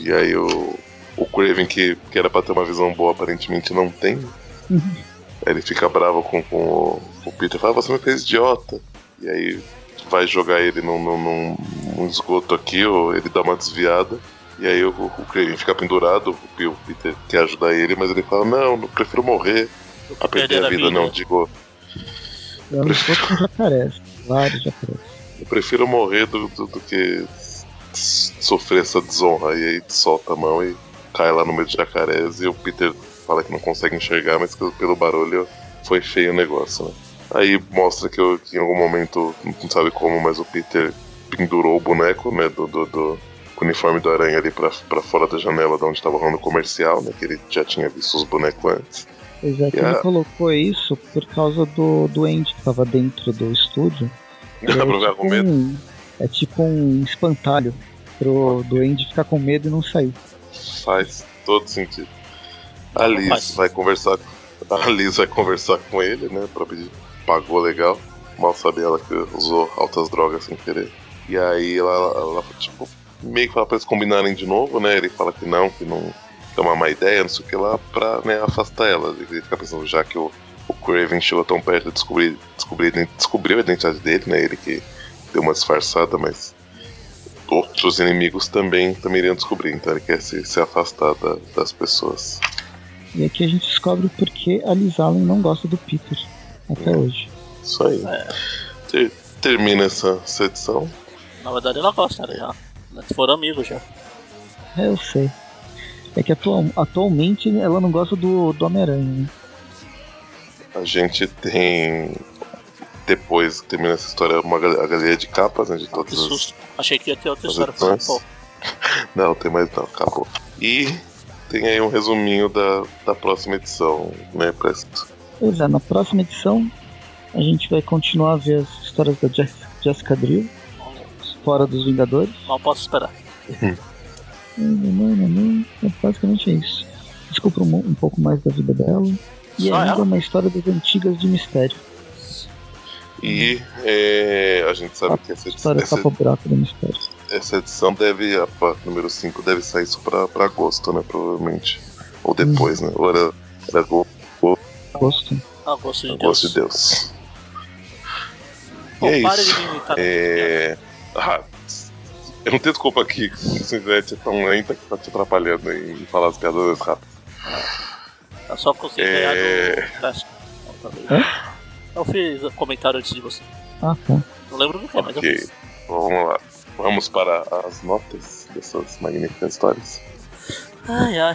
E aí o, o Craven, que, que era pra ter uma visão boa, aparentemente não tem. Uhum. Aí ele fica bravo com, com o, o Peter e fala: Você me fez idiota. E aí vai jogar ele num, num, num esgoto aqui, ou ele dá uma desviada. E aí o, o Craven fica pendurado, o Peter quer ajudar ele, mas ele fala: Não, não prefiro morrer a perder a vida, vida, não, digo. Eu prefiro... jacarés, vários jacarés. Eu prefiro morrer do, do, do que sofrer essa desonra. E aí solta a mão e cai lá no meio de jacarés e o Peter fala que não consegue enxergar, mas que pelo barulho foi feio o negócio, né? Aí mostra que, eu, que em algum momento, não sabe como, mas o Peter pendurou o boneco, né, do, do, do uniforme do aranha ali pra, pra fora da janela de onde tava rolando o comercial, né, que ele já tinha visto os bonecos antes. É, que ele a... colocou isso por causa do, do Andy que tava dentro do estúdio. Dá pra ver com medo? Um, é tipo um espantalho pro Duende ficar com medo e não sair. Faz todo sentido. A Liz vai conversar. A Liz vai conversar com ele, né? Pra pedir. Pagou legal. Mal sabia ela que usou altas drogas sem querer. E aí ela, ela, ela tipo, meio que fala pra eles combinarem de novo, né? Ele fala que não, que não é uma má ideia, não sei o que lá, pra né, afastar ela. Ele fica pensando, já que o, o Craven chegou tão perto de descobrir, descobrir, descobriu a identidade dele, né? Ele que deu uma disfarçada, mas outros inimigos também, também iriam descobrir, então ele quer se, se afastar da, das pessoas. E aqui a gente descobre porque a Liz Allen não gosta do Peter até é. hoje. Isso aí. É. Ter, termina essa, essa, edição. Na verdade ela gosta, né? Já. Eles foram amigos já. É, eu sei. É que atual, atualmente ela não gosta do, do Homem-Aranha. Né? A gente tem depois que termina essa história, uma a galeria de capas, né? De todas que susto. As, Achei que ia ter outra história. Pô. não, tem mais não, acabou. E tem aí um resuminho da, da próxima edição, né, Presto? Pois é, na próxima edição a gente vai continuar a ver as histórias da Jessica Drill, fora dos Vingadores. Não posso esperar. é basicamente é isso. Desculpa um, um pouco mais da vida dela. E Só ainda ela? uma história das antigas de mistério. E é, a gente sabe a que essa edição. Essa, essa edição deve. A número 5 deve sair isso pra, pra agosto, né? Provavelmente. Ou depois, hum. né? Ou era, era agosto. Agosto. Agosto de agosto Deus. De Deus. Bom, e é isso. É... Ah, eu não tenho desculpa aqui. A internet é tão lenta que tá te atrapalhando em falar as piadas rápidas. Eu só consegui é... ganhar do É? Eu fiz um comentário antes de você. Ah, tá. Não lembro do que, mas eu fiz. Vamos lá. Vamos para as notas dessas magníficas histórias. Ai, ai.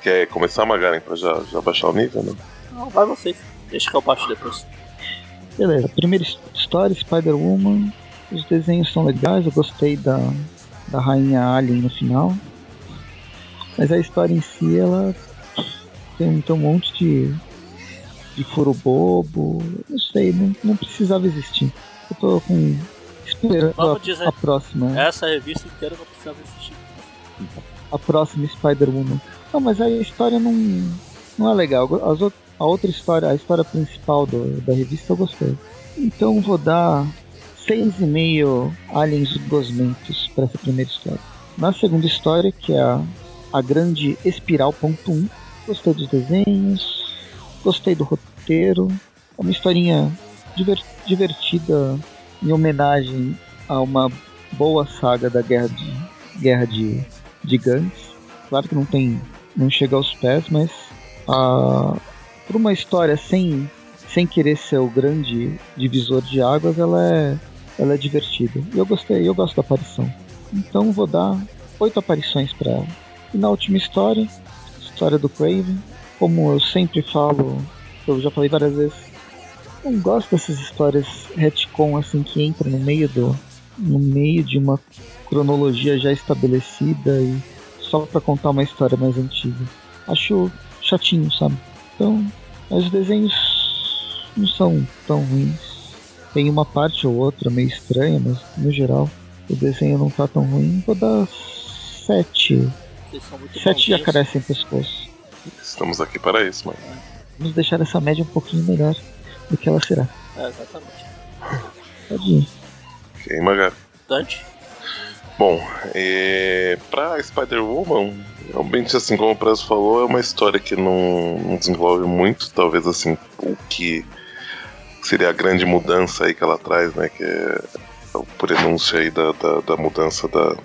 Quer começar, Magaren, pra já, já baixar o nível, né? Não, vai você. Deixa que eu baixo depois. Beleza, primeira história, Spider-Woman. Os desenhos são legais, eu gostei da, da rainha Alien no final. Mas a história em si, ela tem, tem um monte de de furo bobo. Não sei, não, não precisava existir. Eu tô com. esperando a, dizer, a, próxima. Essa revista inteira não precisava existir. A próxima Spider-Woman. Não, mas a história não, não é legal. As, a outra história, a história principal do, da revista eu gostei. Então vou dar 6,5 aliens gosmentos para essa primeira história. Na segunda história, que é a, a grande espiral ponto 1, gostei dos desenhos, gostei do roteiro, é uma historinha diver, divertida em homenagem a uma boa saga da guerra de guerra de, de gangues. Claro que não tem não chega aos pés, mas a, por uma história sem sem querer ser o grande divisor de águas, ela é ela é divertida. Eu gostei, eu gosto da aparição. Então vou dar oito aparições para ela. E na última história, história do Craven, como eu sempre falo, eu já falei várias vezes, não gosto dessas histórias retcon assim que entra no meio do no meio de uma cronologia já estabelecida e só para contar uma história mais antiga. Acho chatinho, sabe? Então, os desenhos não são tão ruins. Tem uma parte ou outra meio estranha, mas no geral o desenho não tá tão ruim. Vou dar sete. Sete jacarés sem pescoço. Estamos aqui para isso, mano. Vamos deixar essa média um pouquinho melhor do que ela será. É, exatamente. Pode ir. Ok, Magari. Dante? Bom, é, pra Spider-Woman, realmente, assim, como o Prezo falou, é uma história que não, não desenvolve muito, talvez, assim, o que seria a grande mudança aí que ela traz, né? Que é o prenúncio aí da, da, da mudança da,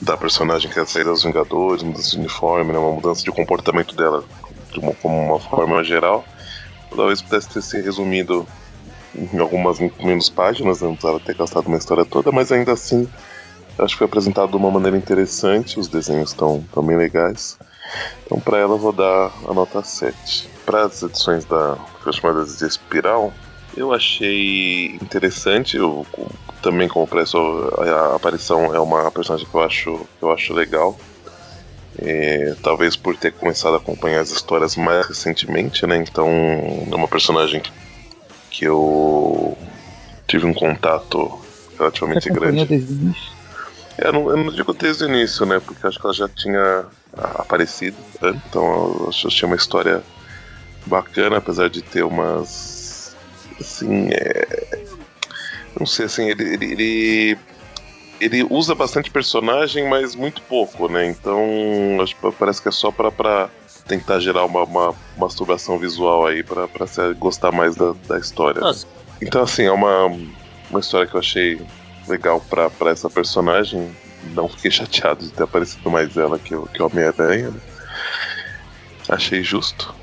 da personagem que é sair dos Vingadores, mudança de uniforme, né, uma mudança de comportamento dela de uma, como uma forma geral. Talvez pudesse ter se resumido em algumas menos páginas, né, não precisava ter gastado uma história toda, mas ainda assim acho que foi apresentado de uma maneira interessante, os desenhos estão bem legais. Então para ela vou dar a nota 7 para as edições da chamadas de Espiral, eu achei interessante. Eu, também como a aparição é uma personagem que eu acho, que eu acho legal. É, talvez por ter começado a acompanhar as histórias mais recentemente, né? Então é uma personagem que, que eu tive um contato relativamente grande. Desde o início? É, eu, não, eu não digo desde o início, né? Porque acho que ela já tinha aparecido, né? então eu achei uma história bacana, apesar de ter umas. Assim, é. Não sei, assim, ele, ele, ele, ele. usa bastante personagem, mas muito pouco, né? Então, acho que parece que é só pra, pra tentar gerar uma, uma masturbação visual aí, pra, pra se gostar mais da, da história. Nossa. Então, assim, é uma, uma história que eu achei legal pra, pra essa personagem. Não fiquei chateado de ter aparecido mais ela que o, que o Homem-Aranha, né? Achei justo.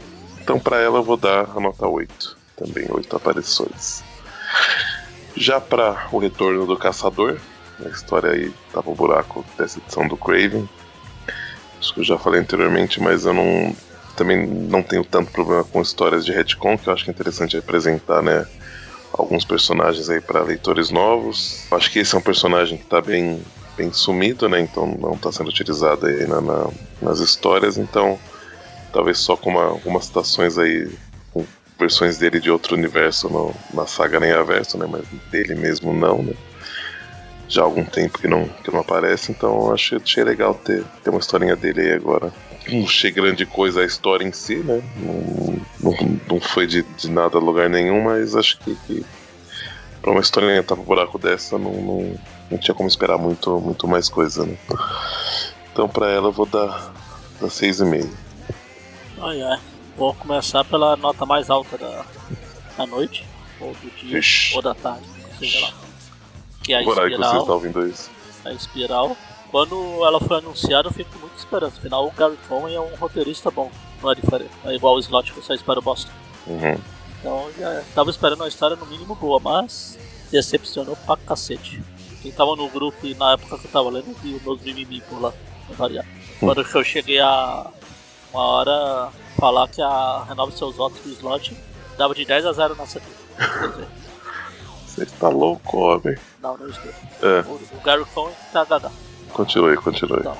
Então, para ela, eu vou dar a nota 8. Também 8 aparições. Já para o retorno do caçador, a história aí tava um buraco dessa edição do Craven. Acho que eu já falei anteriormente, mas eu não também não tenho tanto problema com histórias de retcon, que eu acho que é interessante apresentar, né, alguns personagens aí para leitores novos. Acho que esse é um personagem que está bem bem sumido, né? Então não está sendo utilizado aí na, na, nas histórias, então talvez só com uma, algumas citações aí, versões dele de outro universo no, na saga nem Averso, né? Mas dele mesmo não, né? Já há algum tempo que não, que não aparece, então achei, achei legal ter, ter uma historinha dele aí agora. Não achei grande coisa a história em si, né? Não, não, não foi de, de nada lugar nenhum, mas acho que, que pra uma historinha tapa buraco dessa não, não, não tinha como esperar muito, muito mais coisa, né? Então pra ela eu vou dar, dar 6,5. Ai ai. Vou começar pela nota mais alta da, da noite, ou do dia, Ixi. ou da tarde, seja lá. Que é a espiral. que você está ouvindo isso. A espiral. Quando ela foi anunciada, eu fico com muita esperança. Afinal, o Gary Cohen é um roteirista bom, não é diferente. É igual o slot que você espera o Boston. Uhum. Então, já tava esperando uma história no mínimo boa, mas decepcionou pra cacete. Quem tava no grupo e na época que eu tava lendo, viu meus mimimi por lá, pra variar. Quando eu cheguei a uma hora falar que a Renove Seus Votos do slot dava de 10 a 0 na CT. Você está louco, homem. Não, não estou. É. O, o Gary Cohen tá gaga. Continue, continue. Não.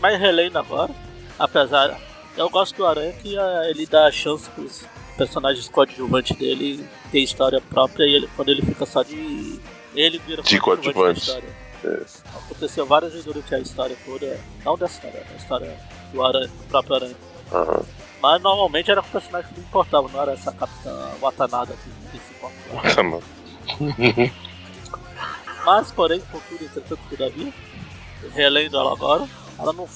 Mas relendo agora, apesar. Eu gosto do Aranha que uh, ele dá chance pros personagens coadjuvantes dele ter história própria e ele, quando ele fica só de. Ele vira de coadjuvante. É. Aconteceu várias vezes durante a história toda. Não dessa história, a história do, aranha, do próprio Aranha. Uhum. Mas normalmente era com personagem que não importava, não era essa Capitã Watanabe que, se importava. Mas, porém, contudo, entretanto, todavia, relendo ela agora, ela não,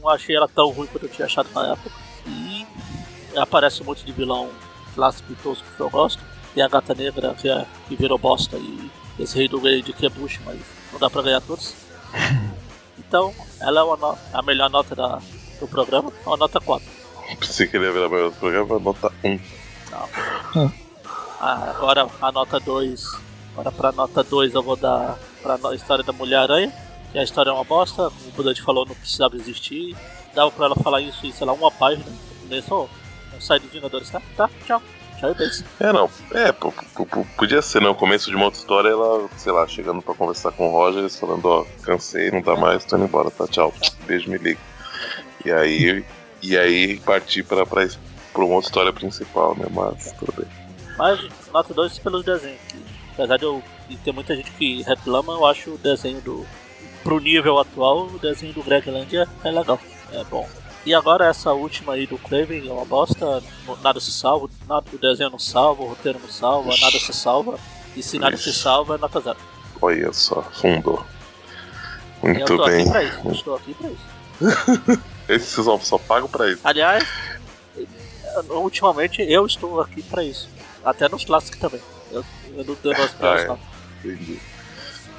não achei ela tão ruim quanto eu tinha achado na época. E aparece um monte de vilão clássico e tosco que eu gosto. Tem a Gata Negra, que, é, que virou bosta, e esse Rei do Grade que é Bush, mas não dá pra ganhar todos. Então, ela é uma a melhor nota da, do programa, é uma nota 4. Pensei que ele ia virar melhor do programa, nota 1. Não. Ah, agora a nota 2. Agora pra nota 2 eu vou dar pra história da Mulher-Aranha. Que a história é uma bosta, como o Budante falou, não precisava existir. Dava pra ela falar isso em, sei lá, uma página. Nem só um sai dos Vingadores, tá? Tá, tchau. Tchau e beijo. É, não. É, podia ser, né? O começo de uma outra história, ela, sei lá, chegando pra conversar com o Rogers, falando, ó, cansei, não dá mais, tô indo embora, tá? Tchau. Beijo, me liga. E aí, e aí partir pra, pra, pra uma outra história principal, né? Mas tudo bem. Mas nota 2 pelos desenhos. Apesar de eu de ter muita gente que reclama, eu acho o desenho do. Pro nível atual, o desenho do Greg Land é, é legal. É bom. E agora essa última aí do Craven é uma bosta, nada se salva, nada, o desenho não salva, o roteiro não salva, nada se salva. E se nada se salva é nota zero. Olha só, fundou. E eu Muito tô bem. aqui pra isso, estou aqui pra isso. Esse vocês só, só pagam pra isso. Aliás, ultimamente eu estou aqui pra isso. Até nos clássicos também. Eu, eu não dou as Ah, é. notas. Entendi.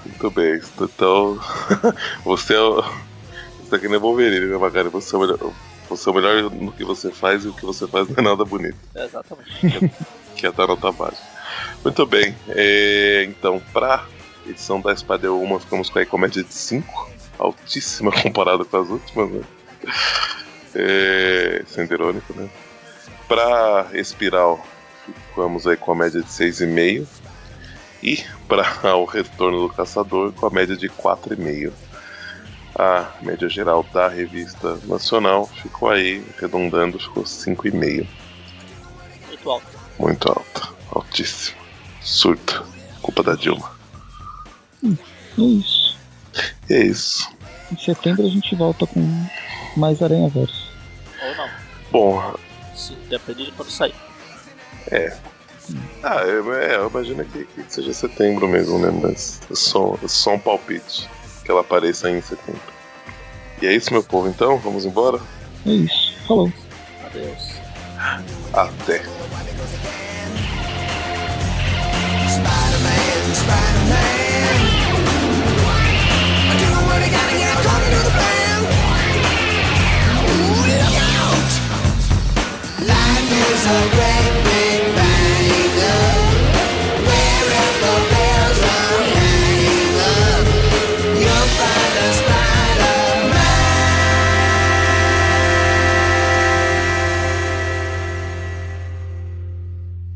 Muito bem. Então, você é o. Você tá que nem Wolverine, né, Magari? Você é, o melhor, você é o melhor no que você faz e o que você faz não é nada bonito. Exatamente. Que é dar nota baixa. Muito bem. é, então, pra edição da Espada é uma, ficamos com a comédia de 5. Altíssima comparado com as últimas, né? É, sendo irônico, né? Pra Espiral, ficamos aí com a média de 6,5. E para o Retorno do Caçador, com a média de 4,5. A média geral da revista nacional ficou aí, arredondando, ficou 5,5. Muito alto. Muito alta, altíssima. Surto. Culpa da Dilma. É isso. E é isso. Em setembro a gente volta com mais Aranha Verso. Ou não. Bom, Se, depende de quando sair. ah, eu, é, eu imagino que, que seja setembro mesmo, né? Mas é só, é só um palpite que ela apareça em setembro. E é isso, meu povo, então? Vamos embora? É isso. Falou. Adeus. Até. so